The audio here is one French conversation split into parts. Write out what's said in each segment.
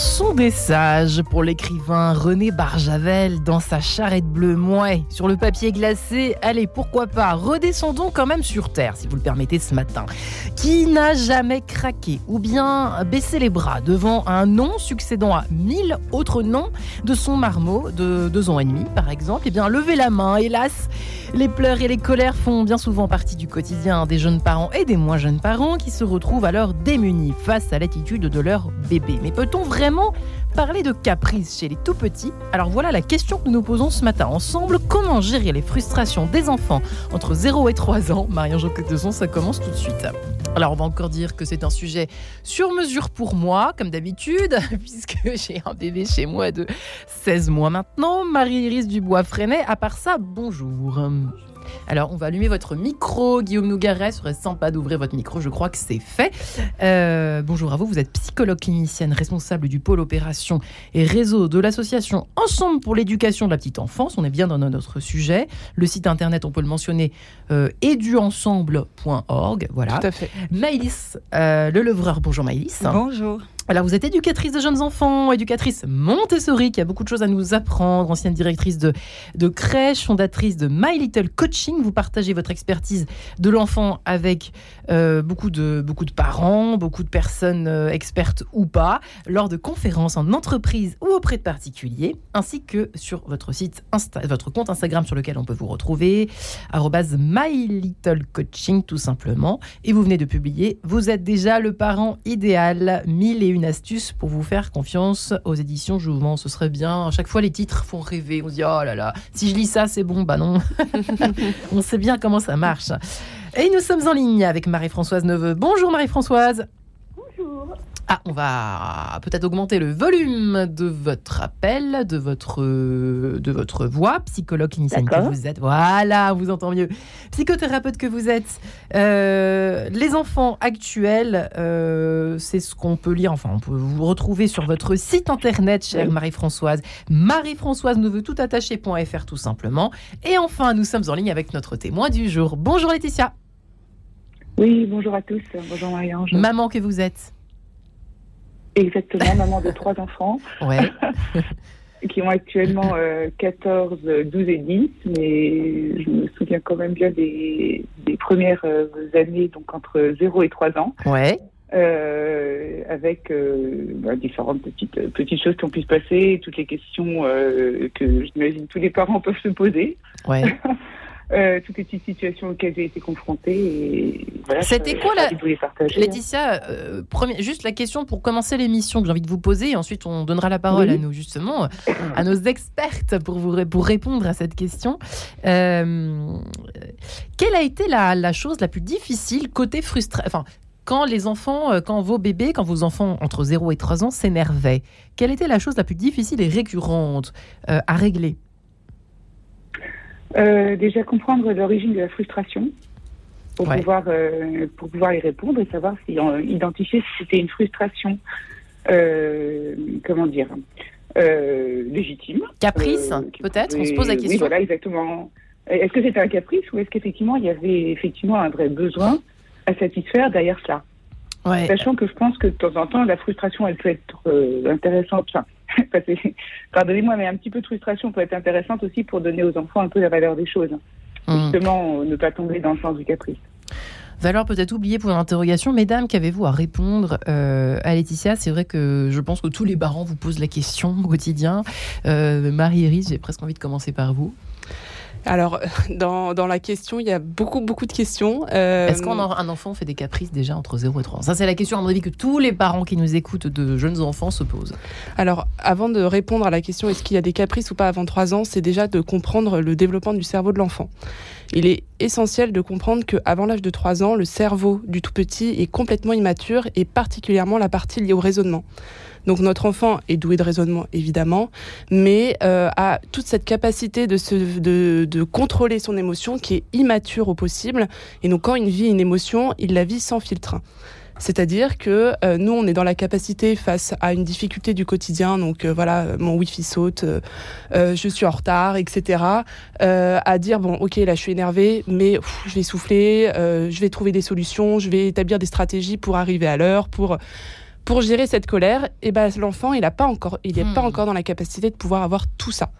Sont des sages pour l'écrivain René Barjavel dans sa charrette bleue mouais sur le papier glacé. Allez, pourquoi pas, redescendons quand même sur Terre, si vous le permettez ce matin. Qui n'a jamais craqué ou bien baissé les bras devant un nom succédant à mille autres noms de son marmot de deux ans et demi, par exemple? Eh bien, levez la main, hélas les pleurs et les colères font bien souvent partie du quotidien des jeunes parents et des moins jeunes parents qui se retrouvent alors démunis face à l'attitude de leur bébé. Mais peut-on vraiment parler de caprice chez les tout petits Alors voilà la question que nous posons ce matin ensemble. Comment gérer les frustrations des enfants entre 0 et 3 ans? Marianne son, ça commence tout de suite. Alors on va encore dire que c'est un sujet sur mesure pour moi, comme d'habitude, puisque j'ai un bébé chez moi de 16 mois maintenant. Marie-Iris Dubois-Freinet, à part ça, bonjour. Alors, on va allumer votre micro. Guillaume Nougaret, serait sympa d'ouvrir votre micro. Je crois que c'est fait. Euh, bonjour à vous. Vous êtes psychologue clinicienne, responsable du pôle opération et réseau de l'association Ensemble pour l'éducation de la petite enfance. On est bien dans notre sujet. Le site internet, on peut le mentionner, euh, eduensemble.org. Voilà. Tout à fait. Maïlis, euh, le levreur. Bonjour Maïlis. Bonjour. Alors, vous êtes éducatrice de jeunes enfants, éducatrice Montessori, qui a beaucoup de choses à nous apprendre, ancienne directrice de, crèche, fondatrice de My Little Coaching. Vous partagez votre expertise de l'enfant avec euh, beaucoup, de, parents, beaucoup de personnes euh, expertes ou pas, lors de conférences en entreprise ou auprès de particuliers, ainsi que sur votre site, votre compte Instagram sur lequel on peut vous retrouver, My Little Coaching tout simplement. Et vous venez de publier Vous êtes déjà le parent idéal, 1000 et une astuce pour vous faire confiance aux éditions Jouvement. Ce serait bien. À chaque fois, les titres font rêver. On se dit, oh là là, si je lis ça, c'est bon. Bah non. On sait bien comment ça marche. Et nous sommes en ligne avec Marie-Françoise Neveu. Bonjour Marie-Françoise. Bonjour. Ah, on va peut-être augmenter le volume de votre appel, de votre, de votre voix, psychologue clinicienne que vous êtes. Voilà, on vous entend mieux. Psychothérapeute que vous êtes. Euh, les enfants actuels, euh, c'est ce qu'on peut lire. Enfin, on peut vous retrouver sur votre site internet, chère Marie-Françoise. Marie-Françoise ne veut tout attacher.fr tout simplement. Et enfin, nous sommes en ligne avec notre témoin du jour. Bonjour Laetitia. Oui, bonjour à tous. Bonjour Marie-Ange. Maman que vous êtes. Exactement, maman de trois enfants. Ouais. qui ont actuellement 14, euh, 12 et 10, mais je me souviens quand même bien des, premières euh, années, donc entre 0 et 3 ans. Ouais. Euh, avec bah, différentes petites, petites choses qui ont pu se passer, toutes les questions que j'imagine tous les parents peuvent se poser. Ouais. Euh, toutes les petites situations auxquelles j'ai été confrontée. Voilà, C'était quoi la... Laetitia, euh, juste la question pour commencer l'émission que j'ai envie de vous poser, et ensuite on donnera la parole à nous justement, à nos expertes pour, vous, pour répondre à cette question. Euh, quelle a été la, la, chose la plus difficile côté frustration enfin, quand les enfants, quand vos bébés, quand vos enfants entre 0 et 3 ans s'énervaient, quelle était la chose la plus difficile et récurrente à régler? Euh, déjà comprendre l'origine de la frustration pour pouvoir euh, pour pouvoir y répondre et savoir si identifier si c'était une frustration euh, comment dire légitime. Caprice peut-être on se pose la question. oui voilà exactement. Est-ce que c'était un caprice ou est-ce qu'effectivement il y avait effectivement un vrai besoin à satisfaire derrière cela? Sachant que je pense que de temps en temps, la frustration, elle peut être intéressante. Enfin, pardonnez-moi, mais un petit peu de frustration peut être intéressante aussi pour donner aux enfants un peu la valeur des choses. Mmh. Justement, ne pas tomber dans le sens du caprice. Valeur peut-être oubliée pour une interrogation. Mesdames, qu'avez-vous à répondre euh, à Laetitia? C'est vrai que je pense que tous les parents vous posent la question au quotidien. Euh, Marie-Iris, j'ai presque envie de commencer par vous. Alors, dans, dans, la question, il y a beaucoup, beaucoup de questions. Euh... Est-ce qu'un enfant fait des caprices déjà entre 0 et 3 ans Ça, c'est la question, à mon avis, que tous les parents qui nous écoutent de jeunes enfants se posent. Alors, avant de répondre à la question est-ce qu'il y a des caprices ou pas avant 3 ans, c'est déjà de comprendre le développement du cerveau de l'enfant. Il est essentiel de comprendre qu'avant l'âge de 3 ans, le cerveau du tout petit est complètement immature et particulièrement la partie liée au raisonnement. Donc notre enfant est doué de raisonnement évidemment, mais euh, a toute cette capacité de, se, de, de, contrôler son émotion qui est immature au possible. Et donc quand il vit une émotion, il la vit sans filtre. C'est-à-dire que euh, nous, on est dans la capacité face à une difficulté du quotidien, donc euh, voilà, mon wifi saute, euh, je suis en retard, etc., à dire bon, ok, là, je suis énervé, mais je vais souffler, je vais trouver des solutions, je vais établir des stratégies pour arriver à l'heure, pour Pour gérer cette colère, eh ben, l'enfant, il n'est pas, encore, il est pas Hmm. encore dans la capacité de pouvoir avoir tout ça.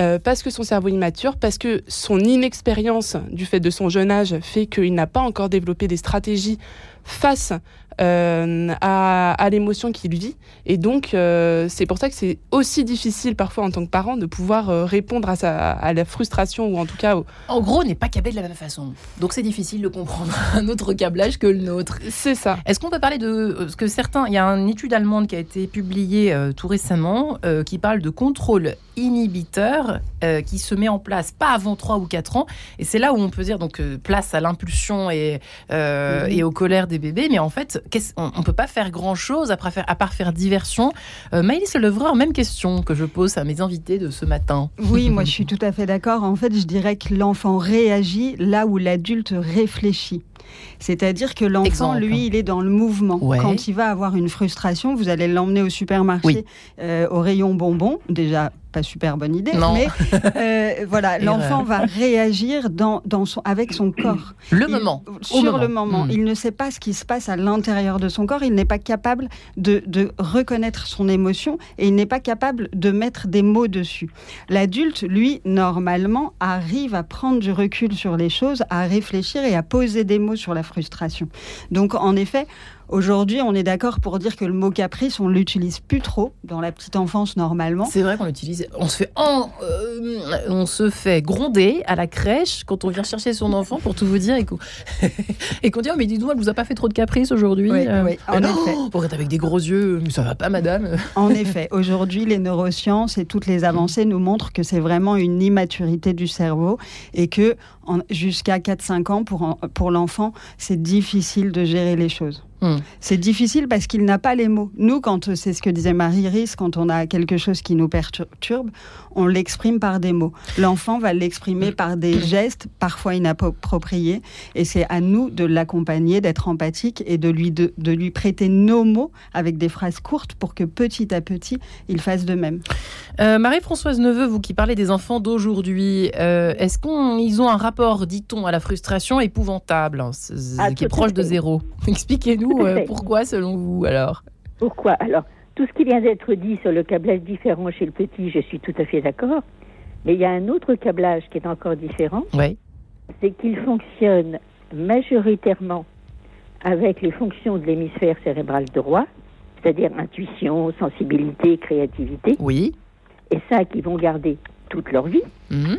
Euh, parce que son cerveau est immature, parce que son inexpérience du fait de son jeune âge fait qu'il n'a pas encore développé des stratégies face euh, à, à l'émotion qu'il vit. Et donc, euh, c'est pour ça que c'est aussi difficile parfois en tant que parent de pouvoir euh, répondre à, sa, à la frustration ou en tout cas au... En gros, on n'est pas câblé de la même façon. Donc c'est difficile de comprendre un autre câblage que le nôtre. C'est ça. Est-ce qu'on peut parler de ce que certains. Il y a une étude allemande qui a été publiée tout récemment qui parle de contrôle inhibiteur euh, qui se met en place pas avant 3 ou 4 ans. Et c'est là où on peut dire donc euh, place à l'impulsion et, euh, et aux colères des bébés. Mais en fait, on ne peut pas faire grand-chose faire, à part faire diversion. Maëlys Levreur, même question que je pose à mes invités de ce matin. Oui, moi je suis tout à fait d'accord. En fait, je dirais que l'enfant réagit là où l'adulte réfléchit. C'est-à-dire que l'enfant, lui, il est dans le mouvement. Ouais. Quand il va avoir une frustration, vous allez l'emmener au supermarché, Oui. euh, au rayon bonbons. Déjà, pas super bonne idée, Non. mais euh, voilà, l'enfant va réagir dans, dans son, avec son corps. Le Il- moment. Sur le moment. Hmm. Il ne sait pas ce qui se passe à l'intérieur de son corps. Il n'est pas capable de, de reconnaître son émotion et il n'est pas capable de mettre des mots dessus. L'adulte, lui, normalement, arrive à prendre du recul sur les choses, à réfléchir et à poser des mots sur la frustration. Donc, en effet, Aujourd'hui, on est d'accord pour dire que le mot caprice, on l'utilise plus trop dans la petite enfance normalement. C'est vrai qu'on l'utilise. On se fait en- euh, on se fait gronder à la crèche quand on vient chercher son enfant pour tout vous dire et qu'on dit oh mais dis-nous elle vous a pas fait trop de caprices aujourd'hui. Oui, Euh, oui, en effet. pour être avec des gros yeux, mais ça va pas madame. En effet, aujourd'hui, les neurosciences et toutes les avancées nous montrent que c'est vraiment une immaturité du cerveau et que jusqu'à 4-5 ans, pour l'enfant, c'est difficile de gérer les choses. Hmm. C'est difficile parce qu'il n'a pas les mots. Nous, quand c'est ce que disait Marie-Iris, quand on a quelque chose qui nous perturbe, on l'exprime par des mots. L'enfant va l'exprimer par des gestes parfois inappropriés et c'est à nous de l'accompagner, d'être empathique et de lui, de, de lui prêter nos mots avec des phrases courtes pour que petit à petit, il fasse de même. Euh, Marie-Françoise Neveu, vous qui parlez des enfants d'aujourd'hui, euh, est-ce qu'ils ont un rapport, dit-on, à la frustration épouvantable, hein, Ah, qui est proche de zéro? Expliquez-nous euh, pourquoi selon vous alors? Pourquoi? Alors, tout ce qui vient d'être dit sur le câblage différent chez le petit, je suis tout à fait d'accord. Mais il y a un autre câblage qui est encore différent, Oui. c'est qu'il fonctionne majoritairement avec les fonctions de l'hémisphère cérébral droit, c'est-à-dire intuition, sensibilité, créativité, Oui. et ça qu'ils vont garder toute leur vie, Mhm.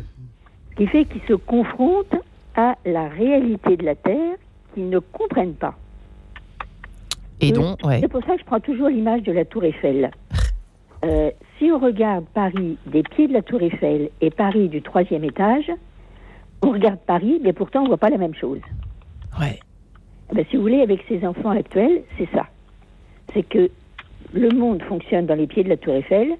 ce qui fait qu'ils se confrontent à la réalité de la Terre qu'ils ne comprennent pas. Et Oui. donc, ouais. C'est pour ça que je prends toujours l'image de la Tour Eiffel. Euh, si on regarde Paris des pieds de la Tour Eiffel et Paris du troisième étage, on regarde Paris, mais pourtant on voit pas la même chose. ouais. Eh ben, si vous voulez, avec ces enfants actuels, c'est ça. C'est que le monde fonctionne dans les pieds de la Tour Eiffel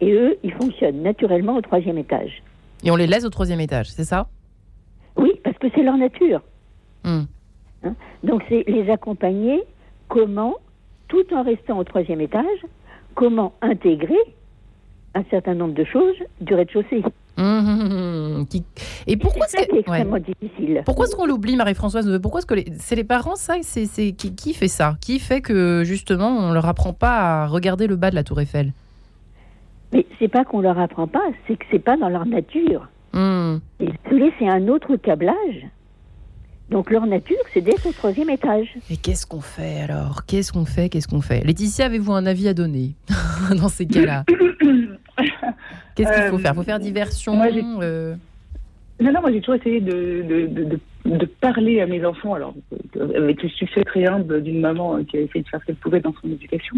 et eux, ils fonctionnent naturellement au troisième étage. Et on les laisse au troisième étage, c'est ça? Oui, parce que c'est leur nature. Hmm. Donc c'est les accompagner comment, tout en restant au troisième étage, comment intégrer un certain nombre de choses du rez-de-chaussée. Qui- Et pourquoi est-ce qui est que... ouais. extrêmement difficile. Pourquoi est-ce qu'on l'oublie, Marie-Françoise Pourquoi est-ce que les... c'est les parents, ça C'est qui, qui fait ça? Qui fait que justement on leur apprend pas à regarder le bas de la Tour Eiffel? Mais c'est pas qu'on leur apprend pas, c'est que c'est pas dans leur nature. Hmm. Et c'est un autre câblage. Donc leur nature, c'est d'être au troisième étage. Et qu'est-ce qu'on fait alors? Qu'est-ce qu'on fait? Qu'est-ce qu'on fait? Laetitia, avez-vous un avis à donner dans ces cas-là? Qu'est-ce qu'il faut Euh, faire? Faut faire diversion moi, euh, Non, non, moi j'ai toujours essayé de, de, de, de- de parler à mes enfants, alors euh, avec le succès très humble d'une maman euh, qui a essayé de faire ce qu'elle pouvait dans son éducation,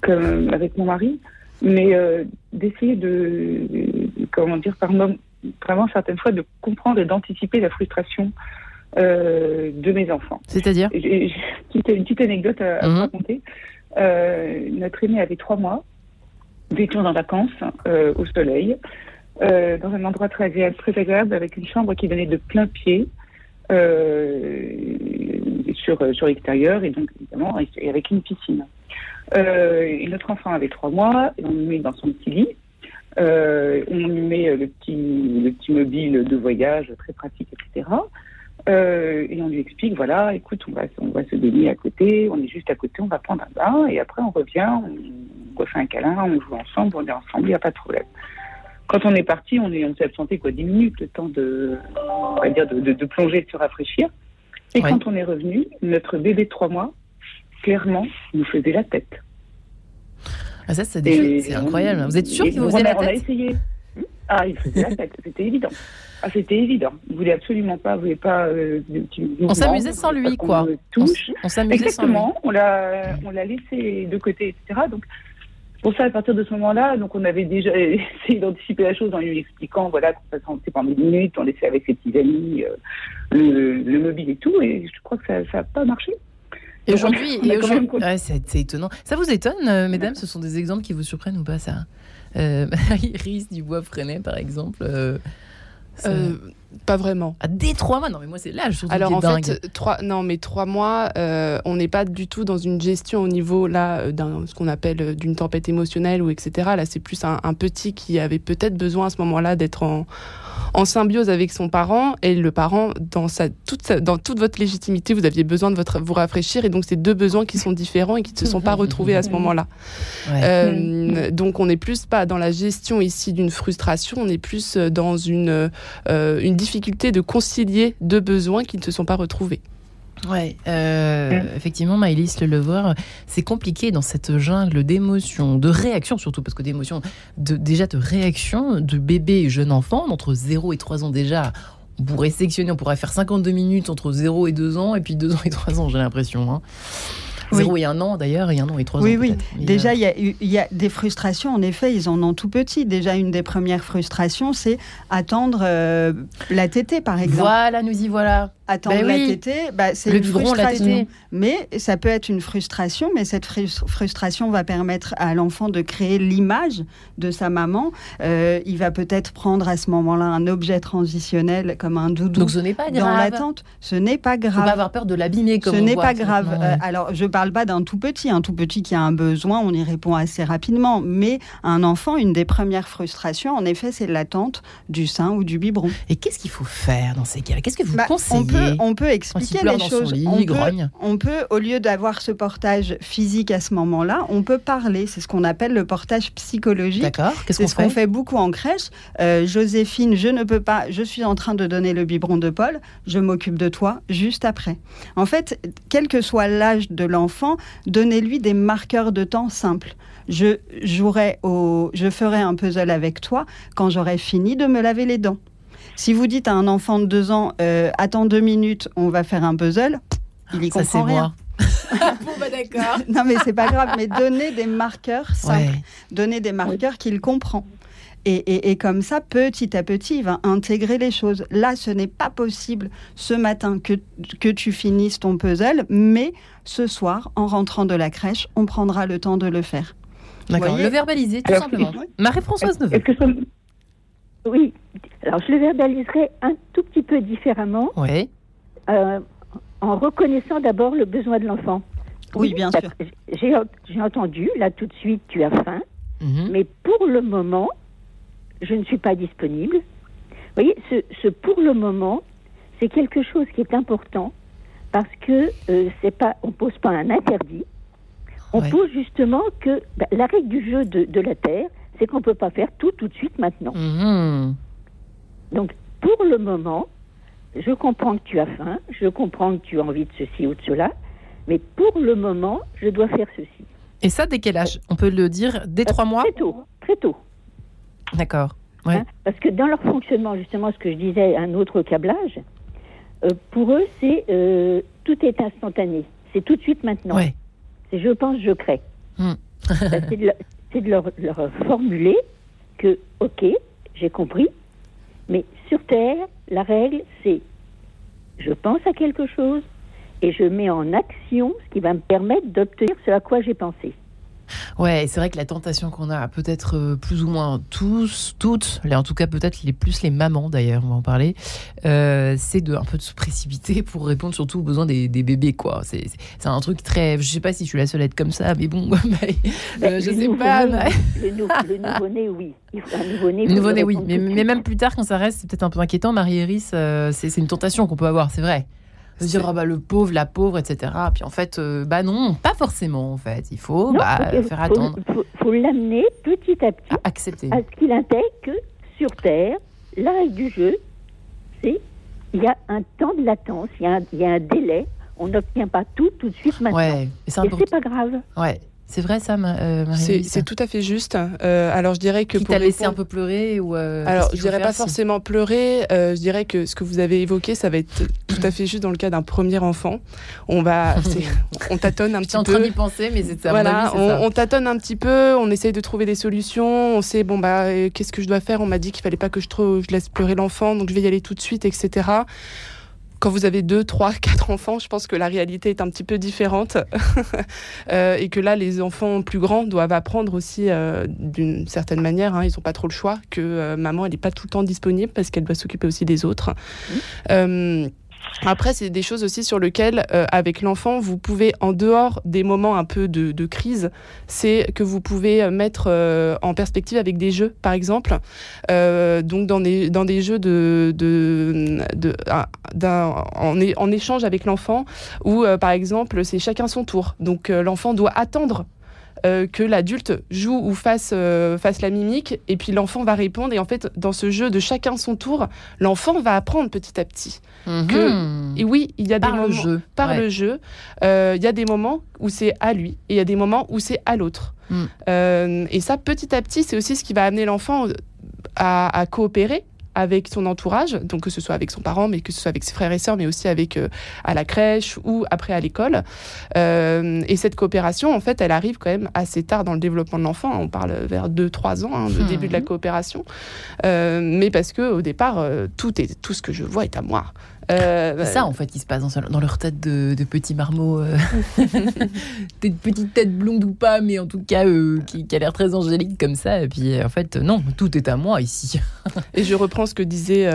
comme avec mon mari, mais euh, d'essayer de, de- comment dire, par moment, vraiment certaines fois, de comprendre et d'anticiper la frustration euh, de mes enfants. C'est-à-dire J'ai une petite- anecdote à, à vous Mhm. raconter. Euh, notre aîné avait trois mois. Nous étions en vacances euh, au soleil, dans un endroit très, très agréable, avec une chambre qui donnait de plein pied sur, sur l'extérieur et donc évidemment et avec une piscine. Et notre enfant avait trois mois, et on le met dans son petit lit. On lui met le petit, le petit mobile de voyage très pratique, etc. Euh, et on lui explique, voilà, écoute, on va, on va se baigner à côté, on est juste à côté, on va prendre un bain, et après on revient, on refait un câlin, on joue ensemble, on est ensemble, il n'y a pas de problème. Quand on est parti, on, est, on s'est absenté quoi, 10 minutes, le temps de, on va dire, de, de, plonger, de se rafraîchir. Et quand on est revenu, notre bébé de 3 mois, clairement, nous faisait la tête. Ah ça, c'est incroyable. Vous êtes sûr qu'il vous faisait la tête On a essayé. Ah, il faisait la tête, c'était évident. Ah, c'était évident. Il voulait absolument pas, voulait pas. Euh, on s'amusait sans lui, quoi. On, on s'amusait sans lui. On l'a, on l'a laissé de côté, etc. Donc, pour ça, à partir de ce moment-là, donc on avait déjà essayé d'anticiper la chose en lui expliquant, voilà, qu'on passait pendant des minutes, on laissait avec ses petits amis euh, le, mobile et tout, et je crois que ça n'a pas marché. Et aujourd'hui, c'est étonnant. Ça vous étonne, euh, mesdames? Ce sont des exemples qui vous surprennent ou pas, ça? Iris Dubois Freinet, par exemple. Euh, euh, pas vraiment. À des trois mois Non, mais moi, c'est l'âge Alors, en fait, trois, non, mais trois mois, on n'est pas du tout dans une gestion au niveau, là, d'un, ce qu'on appelle d'une tempête émotionnelle ou etc. Là, c'est plus un petit qui avait peut-être besoin à ce moment-là d'être en en symbiose avec son parent. Et le parent dans sa toute dans toute votre légitimité vous aviez besoin de votre vous rafraîchir. Et donc c'est deux besoins qui sont différents et qui ne se sont pas retrouvés à ce moment-là. Euh, donc on n'est plus pas dans la gestion ici d'une frustration. On est plus dans une euh, une difficulté de concilier deux besoins qui ne se sont pas retrouvés Ouais, euh, effectivement, Maëlys Le voir c'est compliqué dans cette jungle d'émotions, de réactions surtout, parce que d'émotions, de, déjà de réactions de bébés et jeunes enfants, entre 0 et 3 ans déjà. On pourrait sectionner, on pourrait faire 52 minutes entre 0 et 2 ans, et puis 2 ans et 3 ans, j'ai l'impression. Hein. Zéro et un an d'ailleurs, et un an et trois oui, ans. Oui, oui. Déjà, il y, a, des frustrations, en effet, ils en ont tout petit. Déjà, une des premières frustrations, c'est attendre euh, la tétée, par exemple. Voilà, nous y voilà. Attendre ben la tétée, bah, c'est une frustration. Mais ça peut être une frustration, mais cette frustration va permettre à l'enfant de créer l'image de sa maman. Euh, il va peut-être prendre à ce moment-là un objet transitionnel comme un doudou Donc ce n'est pas grave. dans l'attente. Ce n'est pas grave. Faut pas avoir peur de l'abîmer comme Ce n'est pas grave. Euh, alors, je parle pas d'un tout petit. Un tout petit qui a un besoin, on y répond assez rapidement. Mais un enfant, une des premières frustrations, en effet, c'est l'attente du sein ou du biberon. Et qu'est-ce qu'il faut faire dans ces cas-là? Qu'est-ce que vous bah, conseillez? On peut expliquer les choses. on, peut, au lieu d'avoir ce portage physique à ce moment-là, on peut parler. C'est ce qu'on appelle le portage psychologique. D'accord. Qu'est-ce qu'on fait qu'on fait beaucoup en crèche. Euh, Joséphine, je ne peux pas. Je suis en train de donner le biberon de Paul. Je m'occupe de toi juste après. En fait, quel que soit l'âge de l'enfant, donnez-lui des marqueurs de temps simples. Je jouerai au, je ferai un puzzle avec toi quand j'aurai fini de me laver les dents. Si vous dites à un enfant de deux ans, euh, attends deux minutes, on va faire un puzzle, il y comprend rien. Moi. bon, bah d'accord. non, mais c'est pas grave, mais donner des marqueurs simples, donner des marqueurs qu'il comprend. Et, et, comme ça, petit à petit, il va intégrer les choses. Là, ce n'est pas possible ce matin que, que tu finisses ton puzzle, mais ce soir, en rentrant de la crèche, on prendra le temps de le faire. D'accord, le verbaliser, tout simplement. Marie-Françoise Neveu. Oui, alors je le verbaliserai un tout petit peu différemment. Oui. Euh, en reconnaissant d'abord le besoin de l'enfant. Oui, bien sûr. J'ai entendu, là tout de suite, tu as faim, mhm. mais pour le moment, je ne suis pas disponible. Vous voyez, ce, pour le moment, c'est quelque chose qui est important parce que euh, c'est pas, on pose pas un interdit. On pose justement que bah, la règle du jeu de, de la Terre, c'est qu'on ne peut pas faire tout tout de suite maintenant. Mhm. Donc, pour le moment, je comprends que tu as faim, je comprends que tu as envie de ceci ou de cela, mais pour le moment, je dois faire ceci. Et ça, dès quel âge? On peut le dire dès trois mois Très tôt, très tôt. D'accord. Ouais. Hein, parce que dans leur fonctionnement, justement, ce que je disais, un autre câblage, euh, pour eux, c'est euh, tout est instantané. C'est tout de suite maintenant. Ouais. C'est je pense, je crée. Hmm. c'est de, c'est de leur, formuler que, ok, j'ai compris, mais sur Terre, la règle, c'est je pense à quelque chose et je mets en action ce qui va me permettre d'obtenir ce à quoi j'ai pensé. Ouais, c'est vrai que la tentation qu'on a, peut-être euh, plus ou moins tous, toutes, en tout cas peut-être les plus les mamans d'ailleurs, on va en parler, euh, c'est de un peu de se précipiter pour répondre surtout aux besoins des, bébés, quoi. C'est un truc très, je sais pas si je suis la seule à être comme ça, mais bon, euh, je sais pas. Le, nouveau-né, oui. Un nouveau-né, oui. Mais, mais, même plus tard, quand ça reste, c'est peut-être un peu inquiétant. Marie-Iris, c'est une tentation qu'on peut avoir, c'est vrai de dire ah bah, le pauvre, la pauvre, etc. Puis en fait, euh, bah non, pas forcément en fait. Il faut bah, faire attendre. Il faut, l'amener petit à petit à accepter. à ce qu'il intègre que sur Terre, la règle du jeu, c'est il y a un temps de latence, il y, y, a un délai. On n'obtient pas tout tout de suite maintenant. Ouais, et c'est pas grave. Ouais. C'est vrai ça, euh, C'est tout à fait juste. Euh, alors je dirais que Qui t'a laissé un peu pleurer ou euh, Alors je dirais pas forcément pleurer. je dirais que ce que vous avez évoqué, ça va être tout à fait juste dans le cas d'un premier enfant. On va, on tâtonne un petit peu. en train d'y penser, mais c'est ça. Voilà, on, on, tâtonne un petit peu. On essaye de trouver des solutions. On sait bon bah qu'est-ce que je dois faire? On m'a dit qu'il fallait pas que je, je laisse pleurer l'enfant, donc je vais y aller tout de suite, etc quand vous avez deux, trois, quatre enfants, je pense que la réalité est un petit peu différente euh, et que là, les enfants plus grands doivent apprendre aussi euh, d'une certaine manière. Hein, ils n'ont pas trop le choix que euh, maman, elle n'est pas tout le temps disponible parce qu'elle doit s'occuper aussi des autres. Mmh. Après, c'est des choses aussi sur lesquelles, euh, avec l'enfant, vous pouvez, en dehors des moments un peu de, crise, c'est que vous pouvez euh, mettre euh, en perspective avec des jeux, par exemple. donc, dans des, dans des jeux de, de, en, en, échange avec l'enfant, où, par exemple, c'est chacun son tour. Donc, l'enfant doit attendre euh, que l'adulte joue ou fasse, euh, fasse la mimique, et puis l'enfant va répondre. Et en fait, dans ce jeu de chacun son tour, l'enfant va apprendre petit à petit. que, mhm. et oui, il y a par des le jeu. par le jeu, euh, il y a des moments où c'est à lui, et il y a des moments où c'est à l'autre. Mm. et ça, petit à petit, c'est aussi ce qui va amener l'enfant à, à coopérer avec son entourage, donc que ce soit avec son parent, mais que ce soit avec ses frères et sœurs, mais aussi avec euh, à la crèche ou après à l'école. Euh, et cette coopération, en fait, elle arrive quand même assez tard dans le développement de l'enfant. On parle vers 2-3 ans, hein, le début de la coopération. Euh, mais parce que au départ, tout, est, tout ce que je vois est à moi. Euh, c'est ça en fait qui se passe dans, leur tête de, petits marmots, euh. des petites têtes blondes ou pas, mais en tout cas euh, qui, a l'air très angélique comme ça. Et puis en fait, non, tout est à moi ici. et je reprends ce que disait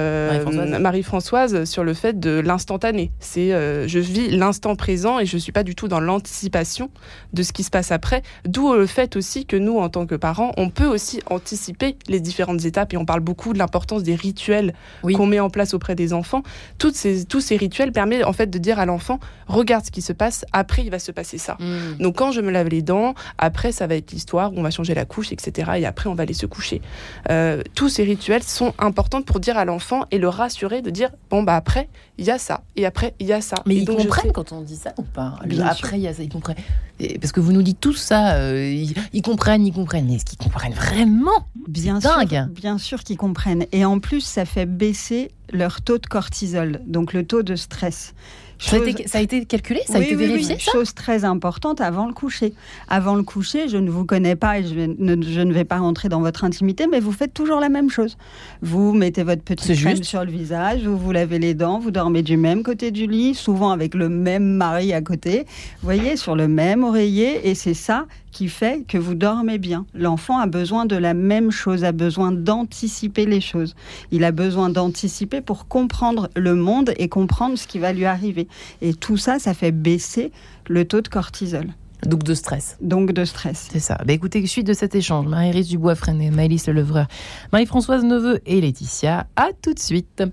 Marie-Françoise sur le fait de l'instantané. C'est je vis l'instant présent et je suis pas du tout dans l'anticipation de ce qui se passe après. D'où le fait aussi que nous, en tant que parents, on peut aussi anticiper les différentes étapes et on parle beaucoup de l'importance des rituels qu'on met en place auprès des enfants. Toutes tous ces rituels permettent en fait de dire à l'enfant regarde ce qui se passe, après il va se passer ça. Mm. Donc quand je me lave les dents, après ça va être l'histoire où on va changer la couche, etc. Et après on va aller se coucher. Euh, tous ces rituels sont importants pour dire à l'enfant et le rassurer de dire bon bah après il y a ça et après il y a ça. Mais ils comprennent quand on dit ça ou pas? Après il y a ça, ils comprennent. Parce que vous nous dites tout ça, euh, ils, comprennent, ils comprennent. Mais est-ce qu'ils comprennent vraiment? Bien dingue. bien sûr qu'ils comprennent. Et en plus, ça fait baisser leur taux de cortisol, donc le taux de stress. Ça, a été, calculé Ça a été vérifié Chose très importante avant le coucher. Avant le coucher, je ne vous connais pas et je, ne, vais pas rentrer dans votre intimité, mais vous faites toujours la même chose. Vous mettez votre petite crème sur le visage, vous vous lavez les dents, vous dormez du même côté du lit, souvent avec le même mari à côté, vous voyez, sur le même oreiller, et c'est ça qui fait que vous dormez bien. L'enfant a besoin de la même chose, a besoin d'anticiper les choses. Il a besoin d'anticiper pour comprendre le monde et comprendre ce qui va lui arriver. Et tout ça, ça fait baisser le taux de cortisol. Donc de stress. Donc de stress. C'est ça. Bah écoutez, suite de cet échange, Marie-Iris Dubois-Freinet, Maëlys Lelevreur, Marie-Françoise Neveu et Laetitia, à tout de suite.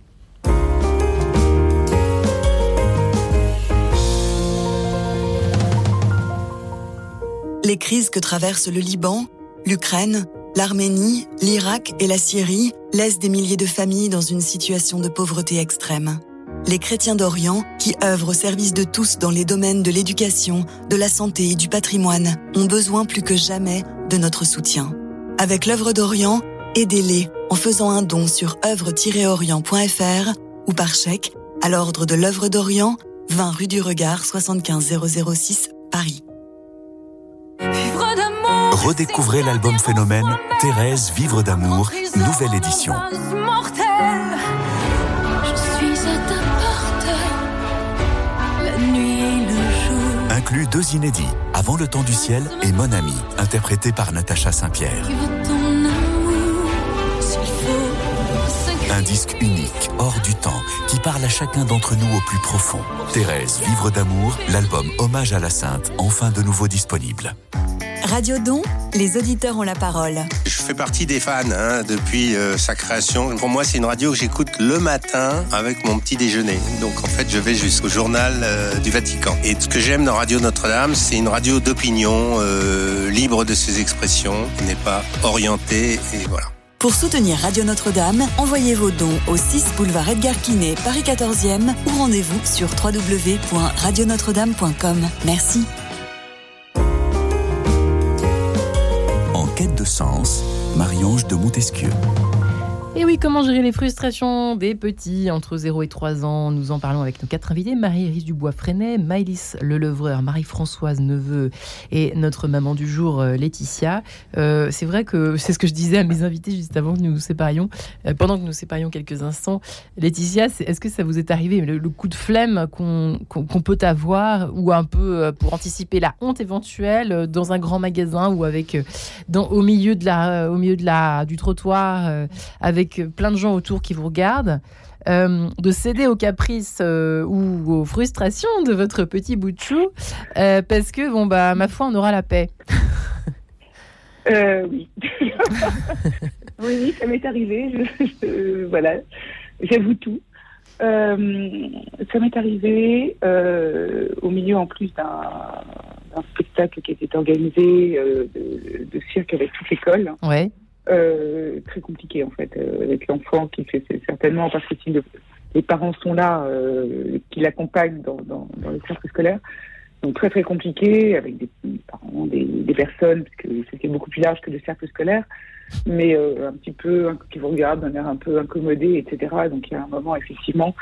Les crises que traversent le Liban, l'Ukraine, l'Arménie, l'Irak et la Syrie laissent des milliers de familles dans une situation de pauvreté extrême les chrétiens d'Orient, qui œuvrent au service de tous dans les domaines de l'éducation, de la santé et du patrimoine, ont besoin plus que jamais de notre soutien. Avec l'œuvre d'Orient, aidez-les en faisant un don sur œuvre-orient.fr ou par chèque à l'ordre de l'œuvre d'Orient, 20 rue du Regard 75006 Paris. Redécouvrez l'album Phénomène Thérèse Vivre d'amour, nouvelle édition. Inclut deux inédits Avant le temps du ciel et Mon ami, interprété par Natacha Saint-Pierre. Un disque unique, hors du temps, qui parle à chacun d'entre nous au plus profond. Thérèse, Vivre d'amour, l'album Hommage à la Sainte, enfin de nouveau disponible. Radio Don, les auditeurs ont la parole. Je fais partie des fans hein, depuis euh, sa création. Pour moi, c'est une radio que j'écoute le matin avec mon petit déjeuner. Donc en fait, je vais jusqu'au journal euh, du Vatican. Et ce que j'aime dans Radio Notre-Dame, c'est une radio d'opinion, euh, libre de ses expressions, qui n'est pas orientée et voilà. Pour soutenir Radio Notre-Dame, envoyez vos dons au 6 boulevard Edgar Quinet, Paris 14e ou rendez-vous sur www.radionotre-dame.com. Merci. Quête de sens, Marie-Ange de Montesquieu. Et oui, comment gérer les frustrations des petits entre 0 et 3 ans? Nous en parlons avec nos quatre invités Marie-Iris Dubois-Freinet, Maëlys Lelevreur, Marie-Françoise Neveu et notre maman du jour, euh, Laetitia. Euh, c'est vrai que c'est ce que je disais à mes invités juste avant que nous nous séparions, euh, pendant que nous séparions quelques instants. Laetitia, est-ce que ça vous est arrivé, le, coup de flemme qu'on peut avoir, ou un peu pour anticiper la honte éventuelle dans un grand magasin ou avec au milieu du trottoir avec avec plein de gens autour qui vous regardent, euh, de céder aux caprices euh, ou aux frustrations de votre petit bout de chou, euh, parce que, bon, bah, ma foi, on aura la paix. oui. oui, ça m'est arrivé. voilà, j'avoue tout. ça m'est arrivé au milieu en plus d'un spectacle qui était organisé de, de cirque avec toute l'école. Ouais. Euh, très compliqué en fait euh, avec l'enfant qui fait certainement parce que si les parents sont là euh, qui l'accompagnent dans, dans, dans le cercle scolaire donc très très compliqué avec des parents des, des personnes parce que c'était beaucoup plus large que le cercle scolaire mais un petit peu qui vous regardent d'un air un peu incommodé etc donc il y a un moment effectivement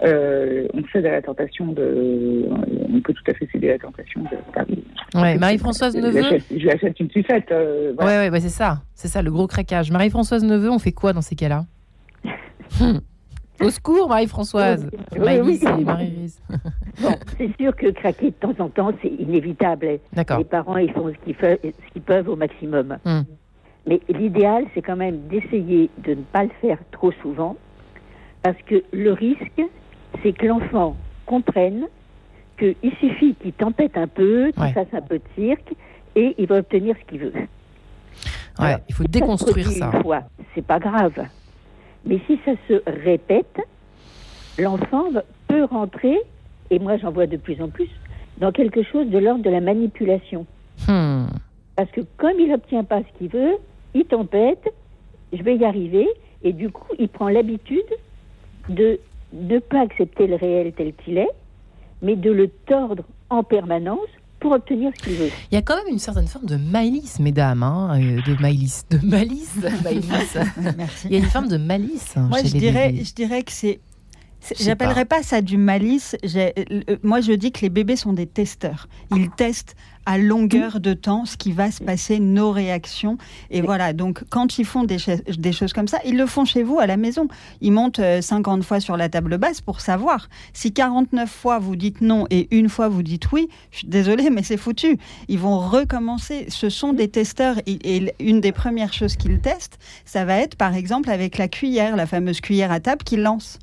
on cède à la tentation de on peut tout à fait céder à la tentation de Ouais, Marie-Françoise Neveu. Je lui achète une sucette. Euh, ouais, ouais, c'est ça. C'est ça, le gros craquage. Marie-Françoise Neveu, on fait quoi dans ces cas-là? Hum. Au secours, Marie-Françoise. Oui, Marie bon, c'est sûr que craquer de temps en temps, c'est inévitable. Les parents, ils font ce qu'ils peuvent, au maximum. Hum. Mais l'idéal, c'est quand même d'essayer de ne pas le faire trop souvent, parce que le risque, c'est que l'enfant comprenne qu'il suffit qu'il tempête un peu, qu'il fasse un peu de cirque, et il va obtenir ce qu'il veut. Ouais, il faut déconstruire ça. C'est pas grave. Mais si ça se répète, l'enfant peut rentrer, et moi j'en vois de plus en plus, dans quelque chose de l'ordre de la manipulation. Hmm. Parce que comme il n'obtient pas ce qu'il veut, il tempête, je vais y arriver, et du coup il prend l'habitude de ne pas accepter le réel tel qu'il est, mais de le tordre en permanence pour obtenir ce qu'il veut. Il y a quand même une certaine forme de malice, mesdames, hein, euh, de malice, de malice, Il y a une forme de malice. Hein, Moi, je dirais, je dirais que c'est J'appellerais pas. ça du malice. Euh, moi, je dis que les bébés sont des testeurs. Ils testent à longueur de temps ce qui va se passer, nos réactions. Et voilà, donc quand ils font des, des, choses comme ça, ils le font chez vous à la maison. Ils montent 50 euh, fois sur la table basse pour savoir. Si 49 fois vous dites non et une fois vous dites oui, je suis désolée, mais c'est foutu. Ils vont recommencer. Ce sont des testeurs. Et une des premières choses qu'ils testent, ça va être par exemple avec la cuillère, la fameuse cuillère à table qu'ils lancent.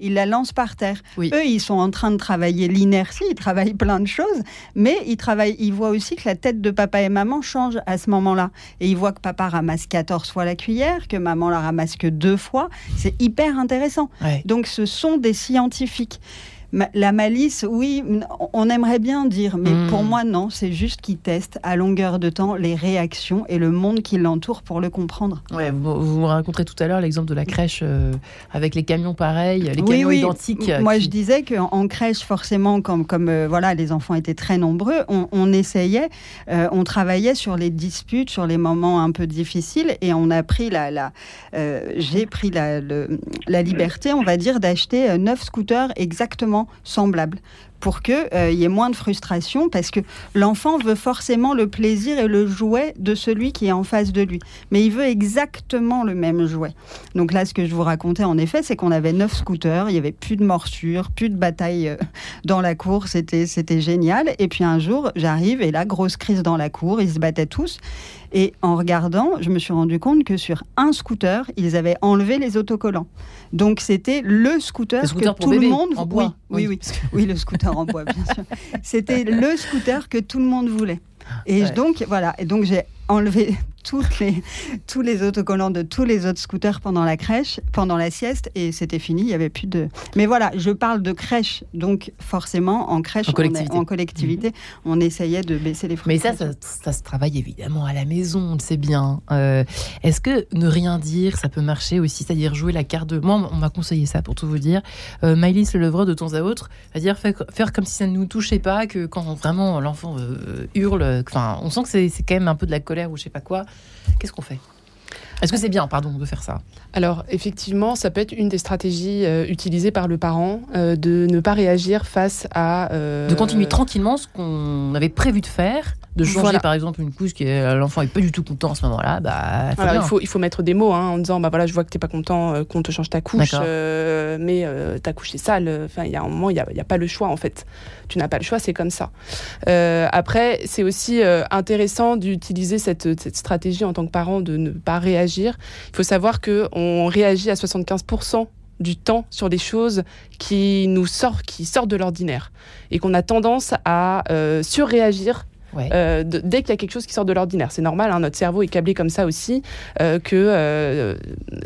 Ils la lancent par terre. Eux, ils sont en train de travailler l'inertie, ils travaillent plein de choses, mais ils, travaillent, ils voient aussi que la tête de papa et maman change à ce moment-là. Et ils voient que papa ramasse 14 fois la cuillère, que maman la ramasse que deux fois. C'est hyper intéressant. Donc ce sont des scientifiques la malice, oui, on aimerait bien dire, mais hmm. pour moi, non. C'est juste qu'ils testent à longueur de temps les réactions et le monde qui l'entoure pour le comprendre. Ouais, vous, vous raconterez tout à l'heure l'exemple de la crèche euh, avec les camions pareils, les camions identiques. Moi, je disais qu'en crèche, forcément, comme, comme euh, voilà, les enfants étaient très nombreux, on, essayait, euh, on travaillait sur les disputes, sur les moments un peu difficiles, et on a pris la, la j'ai pris la, la liberté, on va dire, d'acheter neuf scooters exactement semblables pour qu'il euh, y ait moins de frustration, parce que l'enfant veut forcément le plaisir et le jouet de celui qui est en face de lui. Mais il veut exactement le même jouet. Donc là, ce que je vous racontais, en effet, c'est qu'on avait neuf scooters, il n'y avait plus de morsures, plus de bataille euh, dans la cour, c'était génial. Et puis un jour, j'arrive, et là, grosse crise dans la cour, ils se battaient tous. Et en regardant, je me suis rendu compte que sur un scooter, ils avaient enlevé les autocollants. Donc c'était le scooter, que tout le monde en bois. Oui, oui, oui, le scooter en bois, bien sûr. C'était le scooter que tout le monde voulait. Et donc voilà, et donc j'ai enlevé toutes les, tous les autocollants de tous les autres scooters pendant la crèche, pendant la sieste, et c'était fini, il n'y avait plus de... Mais voilà, je parle de crèche, donc forcément, en crèche, en collectivité, on, essayait de baisser les frustrations. Mais ça, ça, se travaille évidemment à la maison, on le sait bien. Euh, est-ce que ne rien dire, ça peut marcher aussi, c'est-à-dire jouer la carte de... Moi, on m'a conseillé ça, pour tout vous dire. Euh, Maëlys Levreux, de temps à autre, c'est-à-dire faire, comme si ça ne nous touchait pas, que quand vraiment l'enfant euh, hurle, enfin, on sent que c'est quand même un peu de la colère ou je sais pas quoi, Qu'est-ce qu'on fait? Est-ce que c'est bien, pardon, de faire ça? Alors, effectivement, ça peut être une des stratégies euh, utilisées par le parent euh, de ne pas réagir face à. Euh, de continuer tranquillement ce qu'on avait prévu de faire de changer par exemple une couche qui l'enfant est pas du tout content à ce moment-là, bah il faut il faut mettre des mots hein, en disant bah voilà je vois que t'es pas content euh, qu'on te change ta couche, euh, mais euh, ta couche est sale. Enfin il y a un moment il y a, y a, pas le choix en fait. Tu n'as pas le choix, c'est comme ça. après c'est aussi intéressant d'utiliser cette, cette, stratégie en tant que parent de ne pas réagir. Il faut savoir que on réagit à 75% du temps sur des choses qui nous sortent, qui sortent de l'ordinaire, et qu'on a tendance à surréagir euh, dès qu'il y a quelque chose qui sort de l'ordinaire. C'est normal, hein, notre cerveau est câblé comme ça aussi, euh, que euh,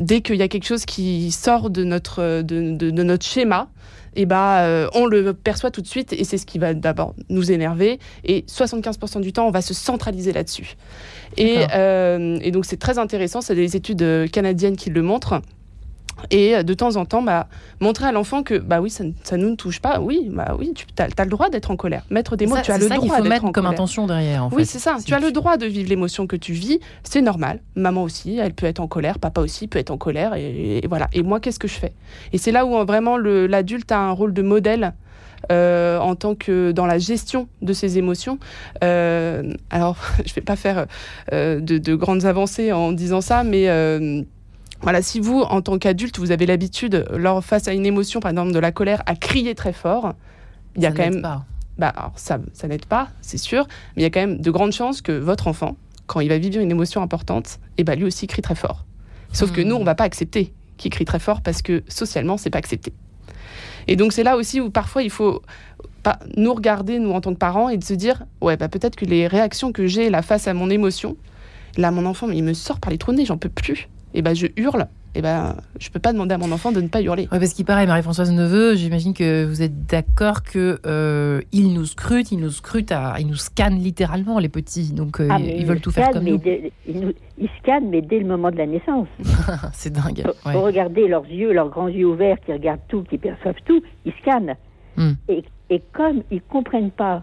dès qu'il y a quelque chose qui sort de notre, de, notre schéma, et eh ben, on le perçoit tout de suite et c'est ce qui va d'abord nous énerver. Et 75% du temps, on va se centraliser là-dessus. Et, et, donc c'est très intéressant, c'est des études canadiennes qui le montrent. Et euh, de temps en temps, bah, montrer à l'enfant que bah oui, ça, ça nous ne touche pas. Oui, bah oui, tu as, le droit d'être en colère. Mettre des mots, tu as le droit d'être mettre comme intention derrière. En oui, c'est ça. Tu as le droit de vivre l'émotion que tu vis. C'est normal. Maman aussi, elle peut être en colère. Papa aussi peut être en colère. Et, voilà. Et moi, qu'est-ce que je fais? Et c'est là où vraiment l'adulte a un rôle de modèle. Euh, en tant que dans la gestion de ses émotions. Euh, alors, je ne vais pas faire de, de, grandes avancées en disant ça, mais voilà, si vous, en tant qu'adulte, vous avez l'habitude, lors face à une émotion, par exemple de la colère, à crier très fort, il y a quand même. Pas. Bah, ça, ça n'aide pas, c'est sûr, mais il y a quand même de grandes chances que votre enfant, quand il va vivre une émotion importante, et eh bah, lui aussi crie très fort. Sauf que nous, on va pas accepter qu'il crie très fort parce que socialement, c'est pas accepté. Et donc, c'est là aussi où parfois il faut pas nous regarder, nous en tant que parents, et de se dire ouais, bah, peut-être que les réactions que j'ai là face à mon émotion, là, mon enfant, il me sort par les trous de nez, j'en peux plus et ben je hurle, et ben je peux pas demander à mon enfant de ne pas hurler. Ouais, parce qu'il paraît, Marie-Françoise Neveu, j'imagine que vous êtes d'accord que euh, ils nous scrutent, ils nous scrutent, à, ils nous scannent littéralement les petits, donc euh, ah, ils, veulent tout faire comme nous. ils, scannent, mais dès le moment de la naissance. C'est dingue. Faut, regarder leurs yeux, leurs grands yeux ouverts, qui regardent tout, qui perçoivent tout, ils scannent. Hmm. Et, et, comme ils comprennent pas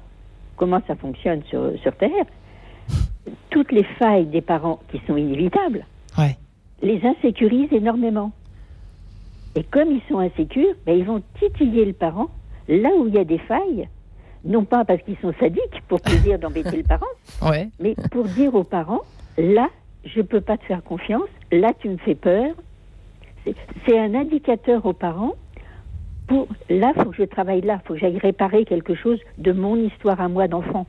comment ça fonctionne sur, sur Terre, toutes les failles des parents qui sont inévitables. Ouais les insécurisent énormément. Et comme ils sont insécures, ben, ils vont titiller le parent là où il y a des failles, non pas parce qu'ils sont sadiques pour plaisir d'embêter le parent, mais pour dire aux parents, là, je ne peux pas te faire confiance, là, tu me fais peur. C'est un indicateur aux parents pour, là, il faut que je travaille là, il faut que j'aille réparer quelque chose de mon histoire à moi d'enfant.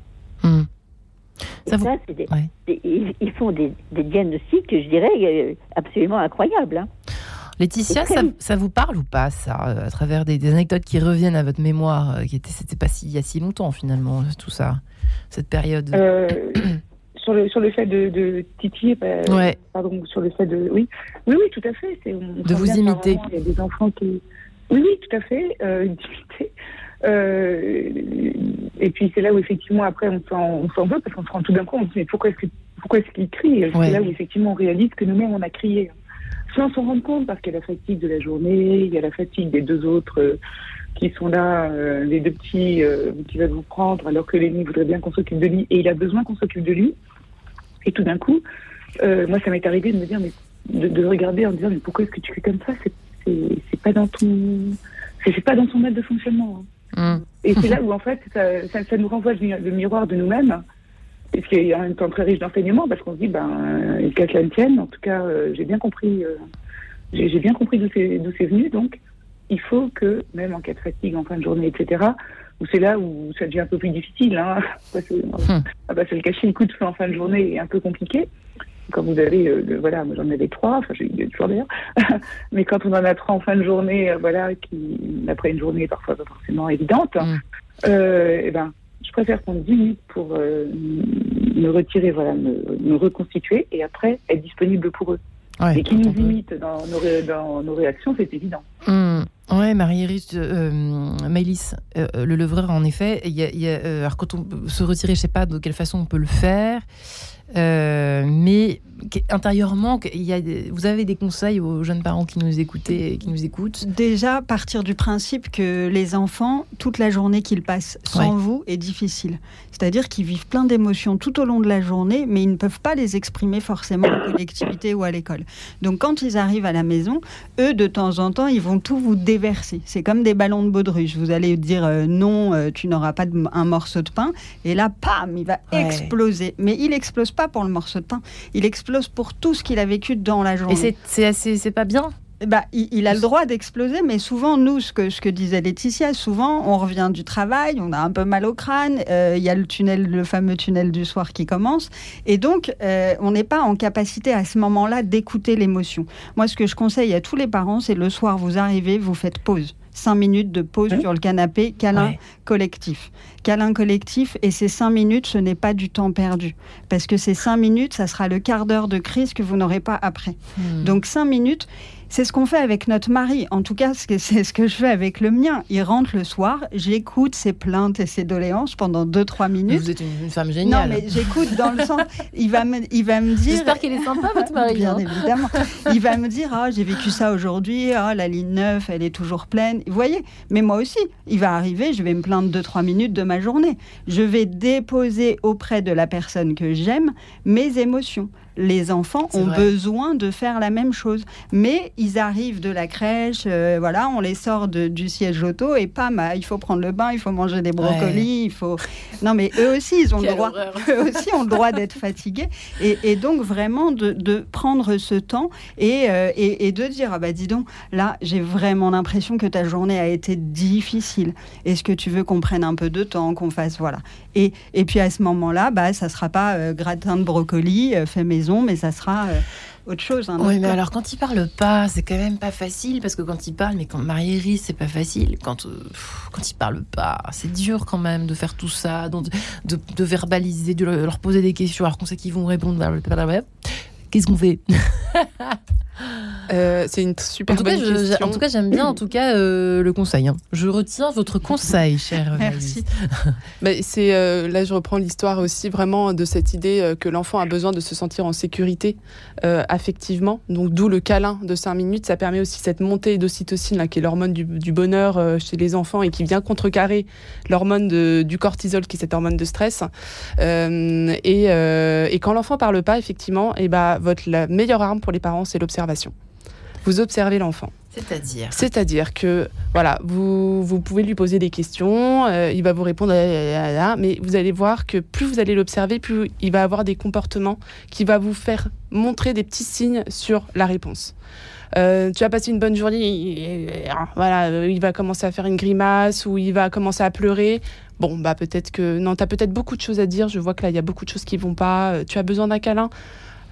Ils, font des, diagnostics, je dirais, euh, absolument incroyables. Hein. Laetitia, ça, vous parle ou pas, ça, euh, à travers des, anecdotes qui reviennent à votre mémoire, euh, qui était, c'était pas si, il y a si longtemps finalement, tout ça, cette période? Sur, le, sur le fait de, de titiller, bah, pardon, sur le fait de. Oui, oui, oui tout à fait. de vous imiter. Il y a des enfants qui. Oui, oui, tout à fait, d'imiter. Euh, et puis c'est là où effectivement après on s'en veut parce qu'on se rend tout d'un coup on se dit mais pourquoi est-ce pourquoi est-ce qu'il crie? C'est là où effectivement on réalise que nous-mêmes on a crié. Sans s'en rendre compte parce qu'il y a la fatigue de la journée, il y a la fatigue des deux autres euh, qui sont là, euh, les deux petits qui veulent vous prendre alors que l'aîné voudrait bien qu'on s'occupe de lui et il a besoin qu'on s'occupe de lui. Et tout d'un coup, moi ça m'est arrivé de me dire mais de, regarder en disant mais pourquoi est-ce que tu fais comme ça? C'est pas dans ton c'est pas dans ton mode de fonctionnement. Hein. Mm. Et c'est là où, en fait, ça, ça, nous renvoie le miroir de nous-mêmes, et ce qui est en même temps très riche d'enseignement, parce qu'on se dit, ben, qu'à cela ne tienne, en tout cas, euh, j'ai bien compris, euh, j'ai bien compris d'où c'est venu, donc il faut que, même en cas de fatigue, en fin de journée, etc., où c'est là où ça devient un peu plus difficile, hein, parce que, hmm. ah bah, le cacher le coup de feu en fin de journée est un peu compliqué. Quand vous avez, euh, voilà, moi j'en avais trois, enfin j'ai eu deux jours d'ailleurs, mais quand on en a trois en fin de journée, voilà, qui après une journée parfois pas forcément évidente, hmm. et eh ben je préfère prendre 10 minutes pour euh, me retirer, voilà, me, reconstituer et après être disponible pour eux. et qui nous limite dans nos, dans nos réactions, c'est évident. Mmh. Ouais, Marie-Iris, euh, Maëlys, euh, le levreur, en effet, y a, y a, euh, alors quand on se retirer, je sais pas de quelle façon on peut le faire. Euh, mais intérieurement, il y a, vous avez des conseils aux jeunes parents qui nous écoutent qui nous écoutent Déjà, partir du principe que les enfants, toute la journée qu'ils passent sans vous est difficile. C'est-à-dire qu'ils vivent plein d'émotions tout au long de la journée, mais ils ne peuvent pas les exprimer forcément en collectivité ou à l'école. Donc quand ils arrivent à la maison, eux, de temps en temps, ils vont tout vous déverser. C'est comme des ballons de baudruche. Vous allez dire euh, non, euh, tu n'auras pas un morceau de pain, et là, pam, il va exploser. Mais il explose pas pour le morceau de pain, il explose pour tout ce qu'il a vécu dans la journée. Et c'est assez, c'est pas bien? Bah, il, a le droit d'exploser, mais souvent, nous, ce que, ce que disait Laetitia, souvent, on revient du travail, on a un peu mal au crâne, euh, il y a le tunnel, le fameux tunnel du soir qui commence, et donc, euh, on n'est pas en capacité à ce moment-là d'écouter l'émotion. Moi, ce que je conseille à tous les parents, c'est le soir, vous arrivez, vous faites pause. Cinq minutes de pause sur le canapé, câlin collectif. Câlin collectif, et ces cinq minutes, ce n'est pas du temps perdu. Parce que ces cinq minutes, ça sera le quart d'heure de crise que vous n'aurez pas après. Hmm. Donc cinq minutes, c'est ce qu'on fait avec notre mari. En tout cas, c'est ce que je fais avec le mien. Il rentre le soir, j'écoute ses plaintes et ses doléances pendant 2-3 minutes. Vous êtes une, femme géniale. Non, mais j'écoute dans le sens. Il va me, il va me dire. J'espère qu'il est sympa, votre mari. Bien hein. évidemment. Il va me dire Ah, j'ai vécu ça aujourd'hui. Ah, la ligne 9, elle est toujours pleine. Vous voyez Mais moi aussi, il va arriver, je vais me plaindre 2-3 minutes de ma journée. Je vais déposer auprès de la personne que j'aime mes émotions les enfants ont besoin de faire la même chose. Mais ils arrivent de la crèche, euh, voilà, on les sort du siège auto et pam, il faut prendre le bain, il faut manger des brocolis, il faut. Non, mais eux aussi, ils ont le droit. Eux aussi ont le droit d'être fatigués. Et, donc vraiment de, prendre ce temps euh, et, et, de dire ah bah dis donc, là, j'ai vraiment l'impression que ta journée a été difficile. Est-ce que tu veux qu'on prenne un peu de temps, qu'on fasse voilà. Et, et puis à ce moment-là, bah ça sera pas euh, gratin de brocoli fait maison mais ça sera euh, autre chose. Hein, oui, mais alors quand il parle pas, c'est quand même pas facile parce que quand il parle, mais quand Marie-Iris, c'est pas facile. Quand, euh, quand il parle pas, c'est dur quand même de faire tout ça, de, de, verbaliser, de leur poser des questions alors qu'on sait qu'ils vont répondre. Qu'est-ce qu'on fait Euh, c'est une super en bonne question. en tout cas, j'aime bien en tout cas euh, le conseil. Hein. Je retiens votre conseil, cher. Merci. Mais c'est euh, là, je reprends l'histoire aussi vraiment de cette idée que l'enfant a besoin de se sentir en sécurité affectivement. Donc, d'où le câlin de 5 minutes. Ça permet aussi cette montée d'ocytocine qui est l'hormone du, bonheur chez les enfants et qui vient contrecarrer l'hormone du cortisol, qui est cette hormone de stress. Et, et, quand l'enfant parle pas, effectivement, et eh votre la meilleure arme pour les parents, c'est l'observation vous observez l'enfant. C'est-à-dire C'est-à-dire que, voilà, vous, vous pouvez lui poser des questions, euh, il va vous répondre, mais vous allez voir que plus vous allez l'observer, plus il va avoir des comportements qui va vous faire montrer des petits signes sur la réponse. Euh, tu as passé une bonne journée, voilà, il va commencer à faire une grimace ou il va commencer à pleurer. Bon, bah peut-être que non, tu as peut-être beaucoup de choses à dire. Je vois que là, il y a beaucoup de choses qui vont pas. Euh, tu as besoin d'un câlin.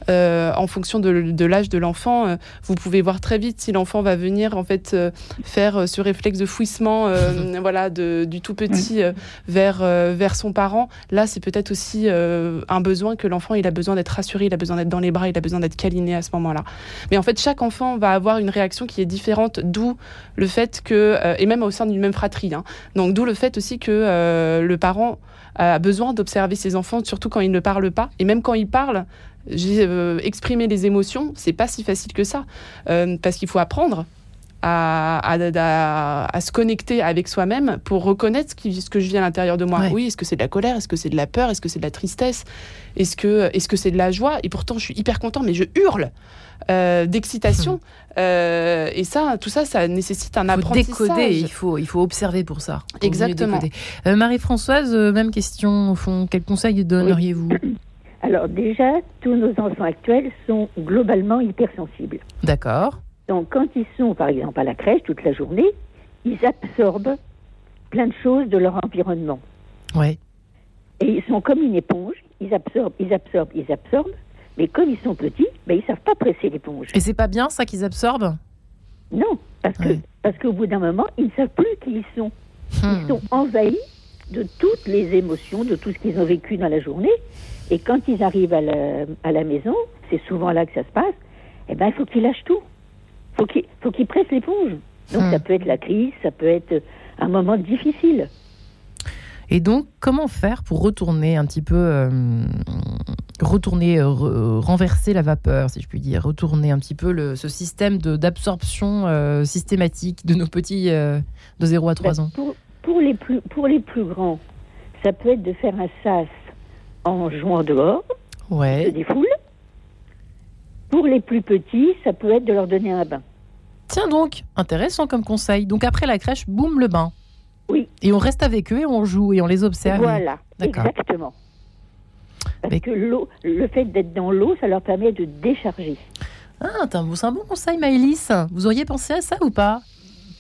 Euh, en fonction de, l'âge de l'enfant, euh, vous pouvez voir très vite si l'enfant va venir en fait euh, faire ce réflexe de fouissement, voilà, du tout petit vers vers son parent. Là, c'est peut-être aussi un besoin que l'enfant il a besoin d'être rassuré, il a besoin d'être dans les bras, il a besoin d'être câliné à ce moment-là. Mais en fait, chaque enfant va avoir une réaction qui est différente, d'où le fait que et même au sein d'une même fratrie. Hein. donc d'où le fait aussi que le parent a besoin d'observer ses enfants, surtout quand il ne parle pas. Et même quand il parle, j'ai euh, exprimé les émotions, c'est pas si facile que ça, euh, parce qu'il faut apprendre à, à, se connecter avec soi-même pour reconnaître ce, qui, ce que je vis à l'intérieur de moi. Oui, est-ce que c'est de la colère? Est-ce que c'est de la peur? Est-ce que c'est de la tristesse? Est-ce que c'est de la joie? Et pourtant, je suis hyper content, mais je hurle euh, d'excitation. Euh, et ça, tout ça, ça nécessite un faut apprentissage. Décoder, il faut, il faut observer pour ça. Exactement. Euh, Marie-Françoise, même question au fond. Quel conseil donneriez-vous? Alors déjà, tous nos enfants actuels sont globalement hypersensibles. D'accord. Donc, quand ils sont, par exemple, à la crèche toute la journée, ils absorbent plein de choses de leur environnement. Ouais. Et ils sont comme une éponge. Ils absorbent, ils absorbent, ils absorbent. Mais comme ils sont petits, ben, ils ne savent pas presser l'éponge. Et c'est pas bien ça qu'ils absorbent? Non, parce que parce qu'au bout d'un moment, ils ne savent plus qui ils sont. Ils hmm. sont envahis de toutes les émotions, de tout ce qu'ils ont vécu dans la journée. Et quand ils arrivent à la, à la maison, c'est souvent là que ça se passe, eh ben, il faut qu'ils lâchent tout faut qu'il faut qu'il presse l'éponge. Donc ça hmm. peut être la crise, ça peut être un moment difficile. Et donc, comment faire pour retourner un petit peu, euh, retourner, euh, renverser la vapeur, si je puis dire, retourner un petit peu le, ce système d'absorption euh, systématique de nos petits de 0 à 3 ben, ans? pour, pour, les plus, pour les plus grands, ça peut être de faire un sas en jouant dehors, ouais. se. Pour les plus petits, ça peut être de leur donner un bain. Tiens donc, intéressant comme conseil. Donc après la crèche, boum, le bain. Oui. Et on reste avec eux et on joue et on les observe. Voilà, exactement. Parce que l'eau, le fait d'être dans l'eau, ça leur permet de décharger. Ah, c'est un bon conseil, Maëlys. Vous auriez pensé à ça ou pas?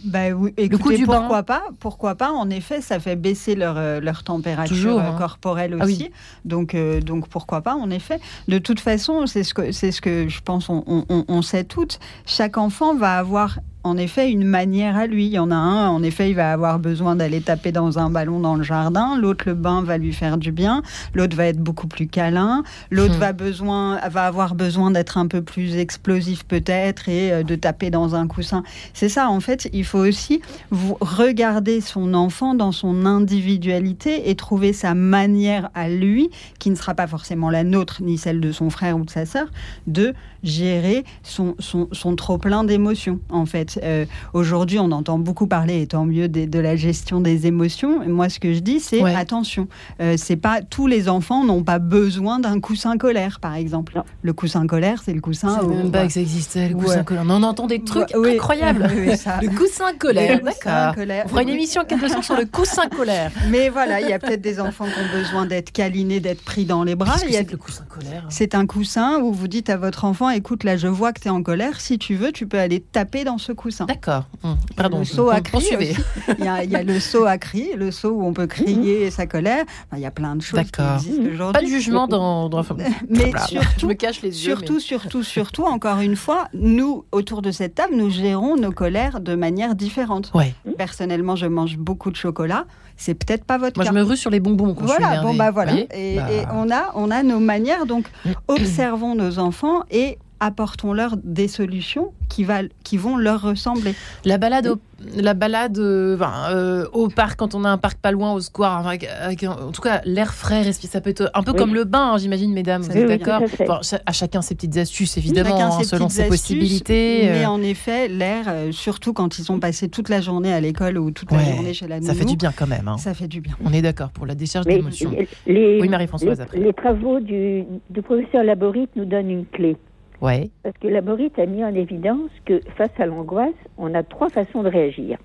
Bah oui, écoutez, pourquoi pas Pourquoi pas En effet, ça fait baisser leur, euh, leur température euh, hein. corporelle ah aussi. Donc, euh, donc pourquoi pas En effet. De toute façon, c'est ce que c'est ce que je pense. On, on, on sait toutes. Chaque enfant va avoir en effet une manière à lui. Il y en a un, en effet, il va avoir besoin d'aller taper dans un ballon dans le jardin. L'autre, le bain va lui faire du bien. L'autre va être beaucoup plus câlin. L'autre hmm. va, besoin, va avoir besoin d'être un peu plus explosif peut-être et euh, de taper dans un coussin. C'est ça, en fait, il faut aussi vous regarder son enfant dans son individualité et trouver sa manière à lui, qui ne sera pas forcément la nôtre ni celle de son frère ou de sa sœur, de gérer son, son, son trop plein d'émotions, en fait. Euh, aujourd'hui, on entend beaucoup parler, et tant mieux, de, la gestion des émotions. Et moi, ce que je dis, c'est attention. Euh, c'est pas tous les enfants n'ont pas besoin d'un coussin colère, par exemple. Le coussin colère, c'est le coussin. Je même pas que ça existait, le coussin colère. on entend des trucs incroyables. le coussin colère, d'accord. On fera une émission en sur le coussin colère. Mais voilà, il y a peut-être des enfants qui ont besoin d'être câlinés, d'être pris dans les bras. A le coussin colère? C'est un coussin où vous dites à votre enfant, écoute, là, je vois que tu es en colère. Si tu veux, tu peux aller taper dans ce coussin. D'accord. Hum, pardon. Le saut à cri. Il, y a, le saut à cri, le saut où on peut crier sa colère. il y a plein de choses qui existent aujourd'hui. Pas de jugement dans. dans... Mais surtout, je me cache les yeux. Surtout, surtout, surtout, encore une fois, nous autour de cette table, nous gérons nos colères de manière différente. Ouais. Personnellement, je mange beaucoup de chocolat. C'est peut-être pas votre Moi, cas. je me rue sur les bonbons quand voilà, je suis bon bah voilà. Et, bah. et, on a on a nos manières. Donc, observons nos enfants et apportons-leur des solutions qui, va, qui vont leur ressembler. La balade au la balade euh, euh, au parc, quand on a un parc pas loin, au square, en tout cas l'air frais, ça peut être un peu comme le bain, hein, j'imagine, mesdames, vous êtes d'accord À chacun ses petites astuces, évidemment, hein, selon ses possibilités. Mais euh. en effet, l'air, surtout quand ils ont passé toute la journée à l'école ou toute la journée chez la nounou, ça fait du bien quand même. Hein. Ça fait du bien. On est d'accord pour la décharge d'émotions. Oui, Marie-Françoise, après. Les travaux du, du professeur Laborit nous donnent une clé. Parce que Laborit a mis en évidence que face à l'angoisse, on a trois façons de réagir.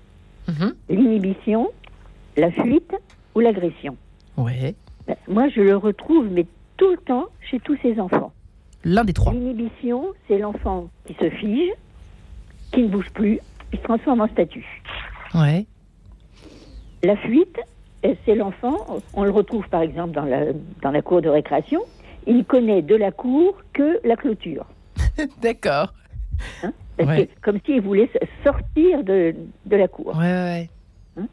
Mhm. L'inhibition, la fuite ou l'agression. Ouais. Ben, moi, je le retrouve, mais tout le temps, chez tous ces enfants. L'un des trois. L'inhibition, c'est l'enfant qui se fige, qui ne bouge plus, qui se transforme en statue. Ouais. La fuite, c'est l'enfant, on le retrouve par exemple dans la, dans la cour de récréation, il connaît de la cour que la clôture. D'accord. Hein comme s'il voulait sortir de, la cour. Ouais, hein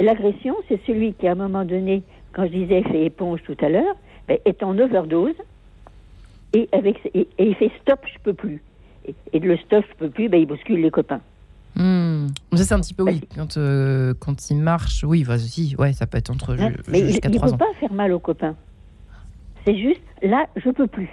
L'agression, c'est celui qui, à un moment donné, quand je disais fait éponge tout à l'heure, ben, est en overdose et, avec, et, il fait stop, je peux plus. Et, et le stop, je peux plus, ben, il bouscule les copains. Ça, c'est un petit peu, oui. Quand, euh, quand il marche, oui, vas-y, ouais, ça peut être entre hein Mais il ne peut pas faire mal aux copains. C'est juste, là, je peux plus.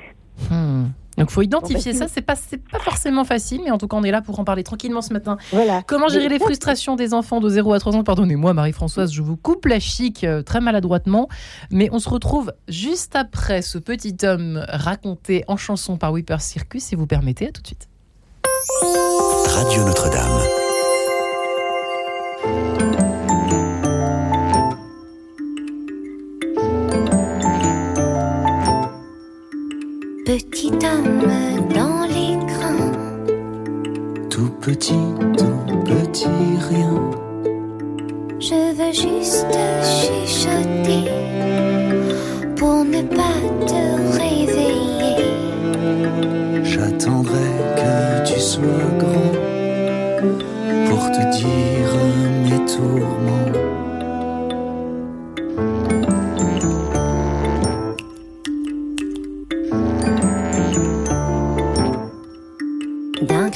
Hmm. Donc il faut identifier ça, c'est pas pas forcément facile, mais en tout cas on est là pour en parler tranquillement ce matin. Voilà. Comment gérer les frustrations des enfants de 0 à 3 ans? Pardonnez-moi Marie-Françoise, je vous coupe la chic euh, très maladroitement, mais on se retrouve juste après ce petit homme raconté en chanson par Whipper Circus, si vous permettez, à tout de suite. Radio Notre-Dame. Petit homme dans l'écran. Tout petit, tout petit, rien. Je veux juste chuchoter pour ne pas te réveiller. J'attendrai que tu sois grand pour te dire mes tourments.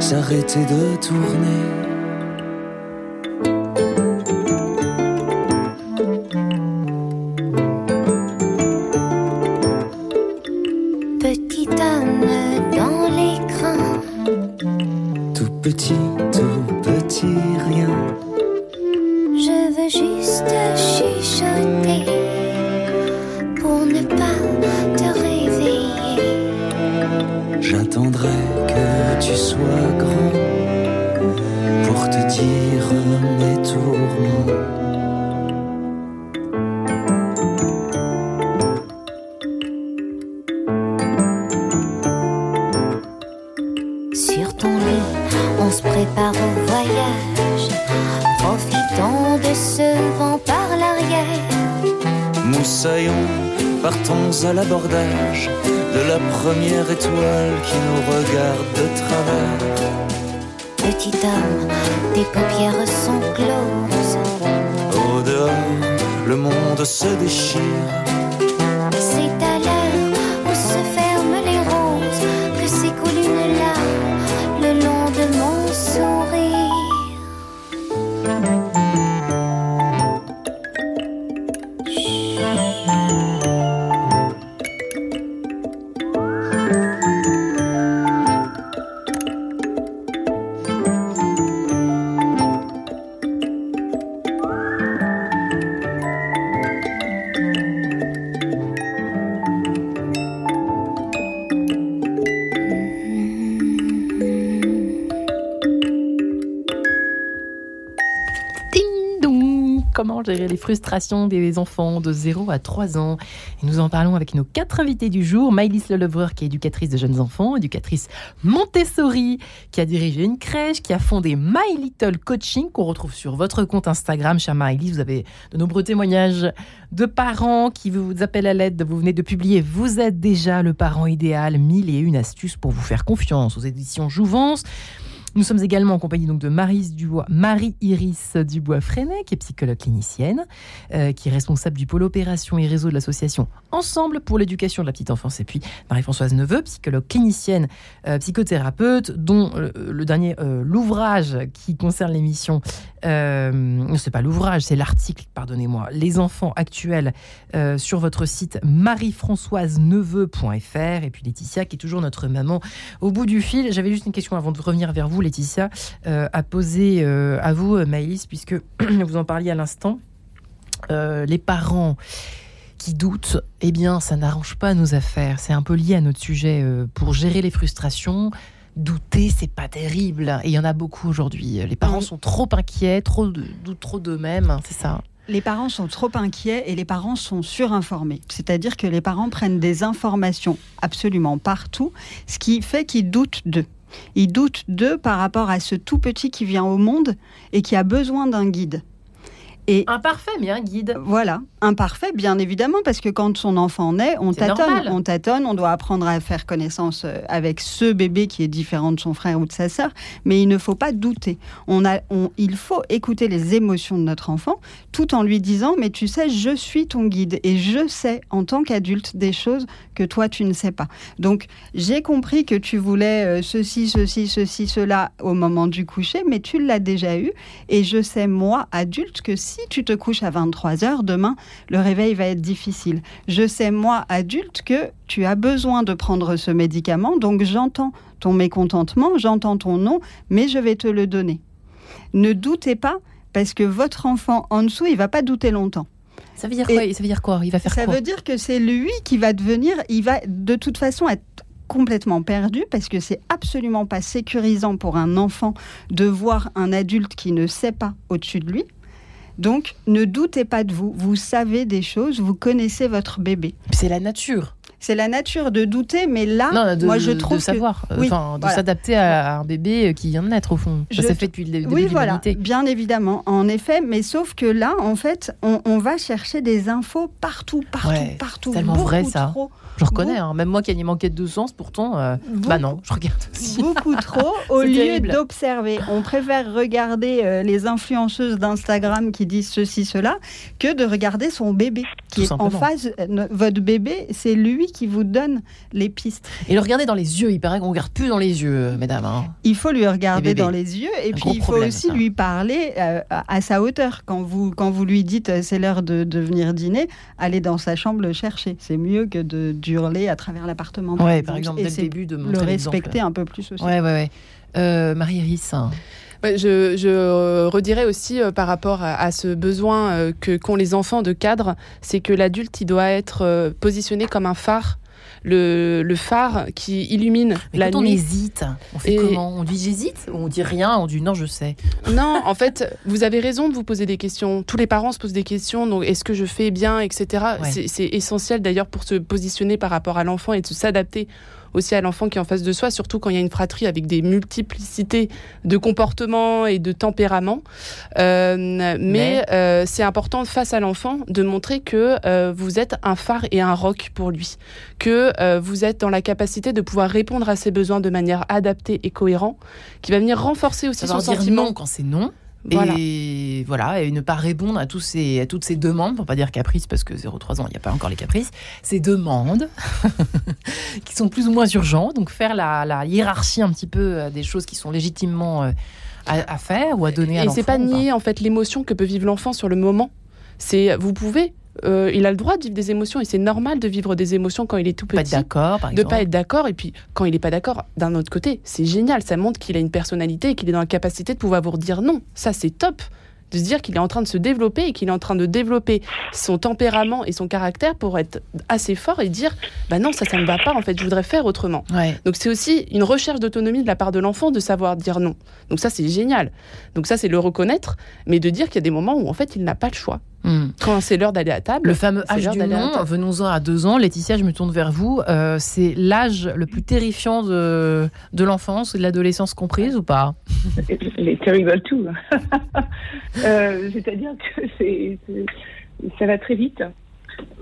s'arrêter de tourner. Se déchire frustrations des enfants de 0 à 3 ans. Et nous en parlons avec nos quatre invités du jour. Maïlis Lelevreur, qui est éducatrice de jeunes enfants, éducatrice Montessori, qui a dirigé une crèche, qui a fondé My Little Coaching, qu'on retrouve sur votre compte Instagram, chère Maïlis. Vous avez de nombreux témoignages de parents qui vous appellent à l'aide. Vous venez de publier Vous êtes déjà le parent idéal, mille et une astuces pour vous faire confiance aux éditions Jouvence. Nous sommes également en compagnie donc de Marie, Dubois, Marie Iris Dubois-Freinet, qui est psychologue clinicienne, euh, qui est responsable du pôle opération et réseau de l'association Ensemble pour l'éducation de la petite enfance. Et puis Marie-Françoise Neveu, psychologue clinicienne, euh, psychothérapeute, dont euh, le dernier, l'ouvrage qui concerne l'émission, c'est pas l'ouvrage, c'est l'article, pardonnez-moi, Les enfants actuels sur votre site marie-françoise-neveu.fr. Et puis Laetitia, qui est toujours notre maman au bout du fil. J'avais juste une question avant de revenir vers vous. Laetitia, euh, à poser euh, à vous, euh, Maïs, puisque vous en parliez à l'instant. les parents qui doutent, eh bien, ça n'arrange pas nos affaires. C'est un peu lié à notre sujet. pour gérer les frustrations, douter, c'est pas terrible. Et il y en a beaucoup aujourd'hui. Les parents sont trop inquiets, trop doutent trop d'eux-mêmes, c'est ça les parents sont trop inquiets et les parents sont surinformés. C'est-à-dire que les parents prennent des informations absolument partout, ce qui fait qu'ils doutent d'eux. Ils doutent d'eux par rapport à ce tout petit qui vient au monde et qui a besoin d'un guide. Et imparfait, mais un guide. Voilà, imparfait, bien évidemment, parce que quand son enfant naît, on tâtonne, on tâtonne, on doit apprendre à faire connaissance euh, avec ce bébé qui est différent de son frère ou de sa sœur, mais il ne faut pas douter. On a, il faut écouter les émotions de notre enfant, tout en lui disant, mais tu sais, je suis ton guide et je sais en tant qu'adulte des choses que toi tu ne sais pas. Donc j'ai compris que tu voulais euh, ceci, ceci, ceci, cela au moment du coucher, mais tu l'as déjà eu et je sais moi adulte que si tu te couches à 23 heures demain, le réveil va être difficile. Je sais moi adulte que tu as besoin de prendre ce médicament, donc j'entends ton mécontentement, j'entends ton nom, mais je vais te le donner. Ne doutez pas parce que votre enfant en dessous, il va pas douter longtemps. Ça veut dire quoi Ça veut dire quoi? Il va faire ça quoi? Ça veut dire que c'est lui qui va devenir, il va de toute façon être complètement perdu parce que c'est absolument pas sécurisant pour un enfant de voir un adulte qui ne sait pas au-dessus de lui. Donc, ne doutez pas de vous. Vous savez des choses, vous connaissez votre bébé. C'est la nature c'est la nature de douter, mais là, moi je trouve de savoir, de s'adapter à un bébé qui vient de naître au fond. Ça s'est fait depuis le début oui, voilà, bien évidemment, en effet, mais sauf que là, en fait, on, va chercher des infos partout, partout, partout. C'est tellement vrai ça. Je reconnais, hein. même moi qui ai une de sens, pourtant, euh, bah non, je regarde aussi. Beaucoup trop, au lieu d'observer. On préfère regarder euh, les influenceuses d'Instagram qui disent ceci, cela, que de regarder son bébé qui est en phase. Euh, votre bébé, c'est lui qui vous donne les pistes. Et le regarder dans les yeux, il paraît qu'on ne regarde plus dans les yeux, mesdames. Hein. Il faut lui regarder dans les yeux et puis il faut aussi lui parler à, sa hauteur. Quand vous, quand vous lui dites c'est l'heure de, de, venir dîner, allez dans sa chambre le chercher. C'est mieux que de, hurler à travers l'appartement. Ouais, par exemple, dès le début, de le respecter un peu plus aussi. Ouais, ouais, ouais. Euh, Marie-Iris je, je, redirais aussi euh, par rapport à, ce besoin euh, que qu'ont les enfants de cadre, c'est que l'adulte il doit être positionné comme un phare le, le, phare qui illumine Mais la quand on hésite, on fait comment? On dit j'hésite On dit rien On dit non, je sais? Non, en fait, vous avez raison de vous poser des questions. Tous les parents se posent des questions. Donc, est-ce que je fais bien, etc. C'est essentiel d'ailleurs pour se positionner par rapport à l'enfant et de s'adapter aussi à l'enfant qui est en face de soi, surtout quand il y a une fratrie avec des multiplicités de comportements et de tempéraments. Euh, mais, euh, c'est important face à l'enfant de montrer que euh, vous êtes un phare et un roc pour lui, que vous êtes dans la capacité de pouvoir répondre à ses besoins de manière adaptée et cohérente, qui va venir renforcer aussi son sentiment. Non quand c'est non. Et voilà, et ne pas répondre à, tous ces, à toutes ces demandes, pour pas dire caprices, parce que 0-3 ans, il n'y a pas encore les caprices, ces demandes qui sont plus ou moins urgentes. Donc faire la, hiérarchie un petit peu euh, des choses qui sont légitimement euh, à, faire ou à donner à l'enfant. Et c'est pas nier en fait l'émotion que peut vivre l'enfant sur le moment. C'est vous pouvez euh, il a le droit de vivre des émotions et c'est normal de vivre des émotions quand il est tout petit. Pas être d'accord, par exemple. De pas être d'accord et puis quand il n'est pas d'accord, d'un autre côté, c'est génial. Ça montre qu'il a une personnalité et qu'il est dans la capacité de pouvoir vous dire non. Ça, c'est top de se dire qu'il est en train de se développer et qu'il est en train de développer son tempérament et son caractère pour être assez fort et dire bah non ça ça ne va pas en fait je voudrais faire autrement donc c'est aussi une recherche d'autonomie de la part de l'enfant de savoir dire non donc ça c'est génial donc ça c'est le reconnaître mais de dire qu'il y a des moments où en fait il n'a pas le choix hmm. Quand c'est l'heure d'aller à table. Le fameux âge du non, venons-en à deux ans. Laetitia, je me tourne vers vous. Euh, c'est l'âge le plus terrifiant de, de l'enfance et de l'adolescence comprise ou pas? Les terrible too. Euh, c'est-à-dire que ça va très vite.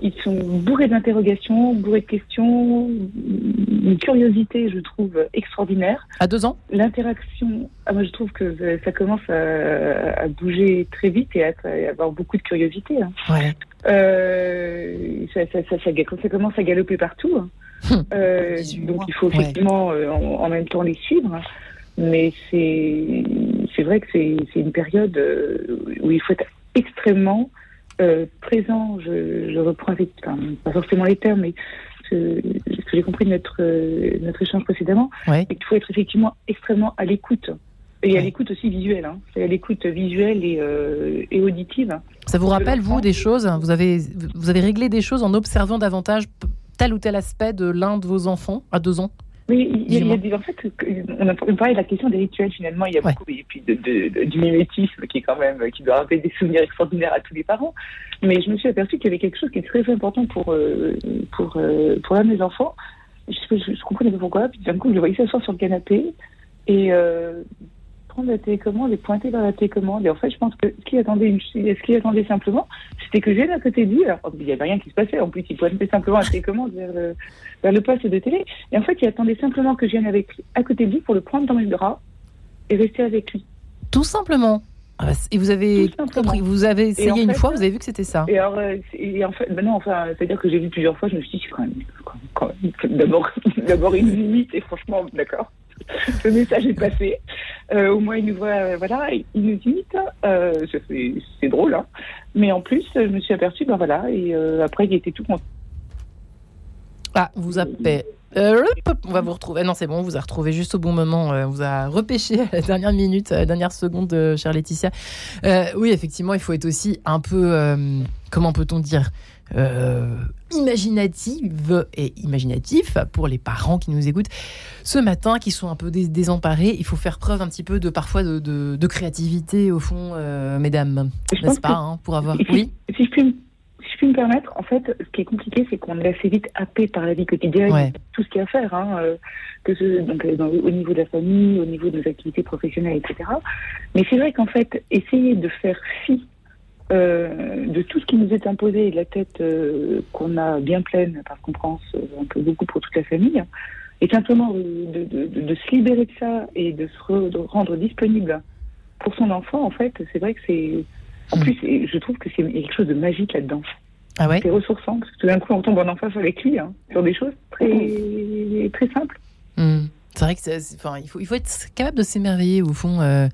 Ils sont bourrés d'interrogations, bourrés de questions, une curiosité, je trouve, extraordinaire. À deux ans? L'interaction, ah, moi je trouve que ça commence à, bouger très vite et à, avoir beaucoup de curiosité. Hein. Ouais. Euh, ça, ça, ça, ça, commence à galoper partout. Hein. Hum. Euh, donc il faut effectivement en, même temps les suivre. Mais c'est vrai que c'est une période euh, où il faut être extrêmement euh, présent. Je, je reprends pas forcément les termes, mais ce, que j'ai compris de notre, euh, notre échange précédemment, c'est qu'il faut être effectivement extrêmement à l'écoute. Et à l'écoute aussi visuelle, hein. c'est à l'écoute visuelle et, et, auditive. Ça vous rappelle, vous, des choses? Vous avez, vous avez réglé des choses en observant davantage tel ou tel aspect de l'un de vos enfants à deux ans? Oui, il y, a, des, en fait, on a parlé de la question des rituels finalement. Il y a beaucoup, et puis de, de, du mimétisme qui est quand même, qui doit rappeler des souvenirs extraordinaires à tous les parents. Mais je me suis aperçue qu'il y avait quelque chose qui est très important pour euh, pour euh, pour un de mes enfants. Je, je, je comprenais pas pourquoi. Puis d'un coup, je le voyais s'asseoir sur le canapé et euh, prendre la télécommande et pointer vers la télécommande. Et en fait, je pense que ce qu'il attendait, ce qu'il attendait simplement, c'était que j'ai à côté de lui. Alors, il n'y avait rien qui se passait. En plus, il pointait simplement la télécommande vers le, vers le poste de télé. Et en fait, il attendait simplement que je vienne avec à côté de lui pour le prendre dans mes bras et rester avec lui. Tout simplement. Ah bah, et vous avez compris, vous avez essayé une fois, vous avez vu que c'était ça. Et, alors, euh, et en fait, ben non, enfin, c'est-à-dire que j'ai vu plusieurs fois, je me suis dit, quand même, d'abord, d'abord une limite, et franchement, d'accord, le message est passé. Euh, au moins, il nous voit, euh, voilà, il nous imite. Euh, c'est drôle, hein. Mais en plus, je me suis aperçue, ben voilà, et après, il était tout content. Ah, vous appelez. Euh, on va vous retrouver. Non, c'est bon, on vous a retrouvé juste au bon moment. Euh, on vous a repêché à la dernière minute, à la dernière seconde, euh, chère Laetitia. oui, effectivement, il faut être aussi un peu, comment peut-on dire, imaginative et imaginatif pour les parents qui nous écoutent ce matin, qui sont un peu désemparés. Il faut faire preuve un petit peu de parfois de, créativité au fond, mesdames, n'est-ce pas, hein, pour avoir. Oui. Si je puis puis me permettre, en fait, ce qui est compliqué, c'est qu'on est assez vite happé par la vie quotidienne, tout ce qu'il y a à faire, hein, euh, que ce, donc, euh, au niveau de la famille, au niveau de nos activités professionnelles, etc. Mais c'est vrai qu'en fait, essayer de faire fi euh, de tout ce qui nous est imposé et de la tête qu'on a bien pleine, parce qu'on pense un peu beaucoup pour toute la famille, et simplement de, de, de, se libérer de ça et de se rendre disponible pour son enfant, en fait, c'est vrai que c'est en hmm. plus, je trouve que c'est quelque chose de magique là-dedans. Ah ouais C'est ressourçant, parce que tout d'un coup, on tombe en face avec lui, hein, sur des choses très, très simples. Hmm. C'est vrai que enfin, il, faut, il faut être capable de s'émerveiller, au fond. Euh,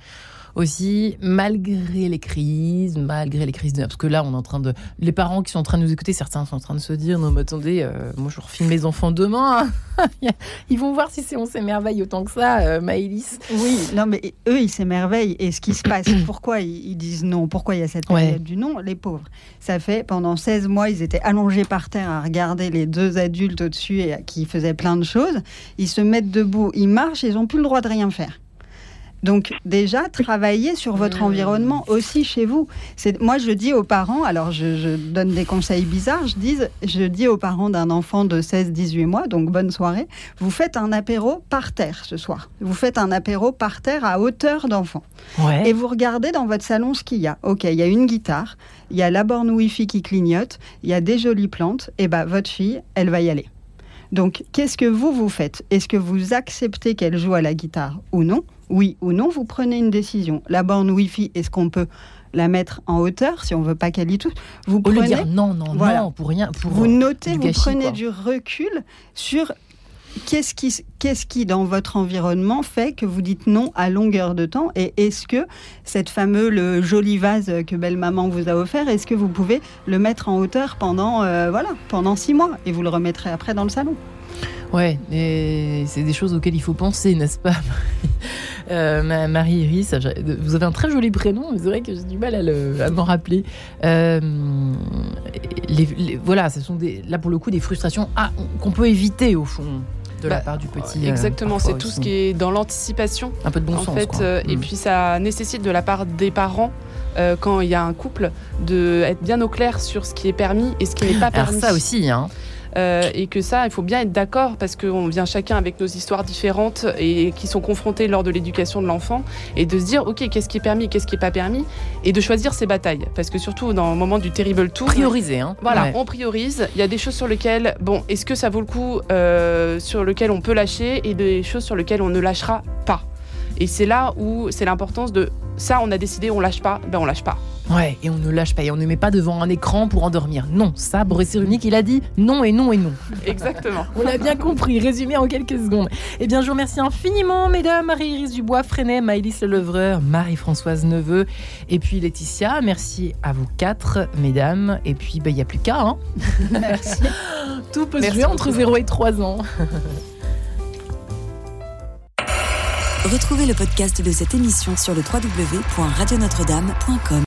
aussi, malgré les crises, malgré les crises, de... parce que là, on est en train de, les parents qui sont en train de nous écouter, certains sont en train de se dire, non, mais attendez, euh, moi, je refilme mes enfants demain. Ils vont voir si on s'émerveille autant que ça, euh, Maëlys. Oui, non, mais eux, ils s'émerveillent. Et ce qui se passe, pourquoi ils, disent non? Pourquoi il y a cette période du non? Les pauvres. Ça fait pendant 16 mois, ils étaient allongés par terre à regarder les deux adultes au-dessus et qui faisaient plein de choses. Ils se mettent debout, ils marchent, ils n'ont plus le droit de rien faire. Donc déjà, travaillez sur votre environnement aussi chez vous. C'est moi je dis aux parents, alors je, donne des conseils bizarres, je dis, je dis aux parents d'un enfant de 16-18 mois, donc bonne soirée, vous faites un apéro par terre ce soir. Vous faites un apéro par terre à hauteur d'enfant. Et vous regardez dans votre salon ce qu'il y a. Ok, il y a une guitare, il y a la borne Wi-Fi qui clignote, il y a des jolies plantes. Et eh ben votre fille, elle va y aller. Donc, qu'est-ce que vous, vous faites? Est-ce que vous acceptez qu'elle joue à la guitare ou non? Oui ou non, vous prenez une décision. La borne Wi-Fi, est-ce qu'on peut la mettre en hauteur si on veut pas qu'elle y touche? Vous prenez dire non, non, non, pour rien. Pour vous notez, vous prenez du recul sur qu'est-ce qui, qu'est-ce qui, dans votre environnement, fait que vous dites non à longueur de temps Et est-ce que cette fameux le joli vase que belle maman vous a offert, est-ce que vous pouvez le mettre en hauteur pendant, euh, voilà, pendant six mois et vous le remettrez après dans le salon? Ouais, et c'est des choses auxquelles il faut penser, n'est-ce pas euh, Marie-Iris, vous avez un très joli prénom, mais c'est vrai que j'ai du mal à, m'en rappeler. Euh, voilà, ce sont là pour le coup des frustrations qu'on peut éviter au fond de la bah, part du petit. Euh, exactement, c'est tout ce qui est dans l'anticipation. Un peu de bon en sens. Fait, Et mm. puis ça nécessite de la part des parents quand il y a un couple, d'être bien au clair sur ce qui est permis et ce qui n'est pas permis. Alors ça aussi, hein. Euh, et que ça, il faut bien être d'accord parce qu'on vient chacun avec nos histoires différentes et qui sont confrontées lors de l'éducation de l'enfant et de se dire, ok, qu'est-ce qui est permis, qu'est-ce qui est pas permis et de choisir ses batailles parce que surtout dans le moment du terrible tour, prioriser, hein. Voilà, on priorise. Il y a des choses sur lesquelles, bon, est-ce que ça vaut le coup, euh, sur lesquelles on peut lâcher et des choses sur lesquelles on ne lâchera pas. Et c'est là où c'est l'importance de ça, on a décidé, on lâche pas, ben on lâche pas. Ouais, et on ne lâche pas, et on ne met pas devant un écran pour endormir. Non, ça, Boris Cyrulnik, il a dit non et non et non. Exactement. on l'a bien compris, résumé en quelques secondes. Eh bien, je vous remercie infiniment, mesdames, Marie-Iris Dubois, Freinet, Maëlys Lelevreur, Marie-Françoise Neveu, et puis Laetitia. Merci à vous quatre, mesdames. Et puis, ben, il n'y a plus qu'à, hein. Merci. Tout peut se jouer entre 0 et 3 ans. Retrouvez le podcast de cette émission sur le www.radionotre-dame.com.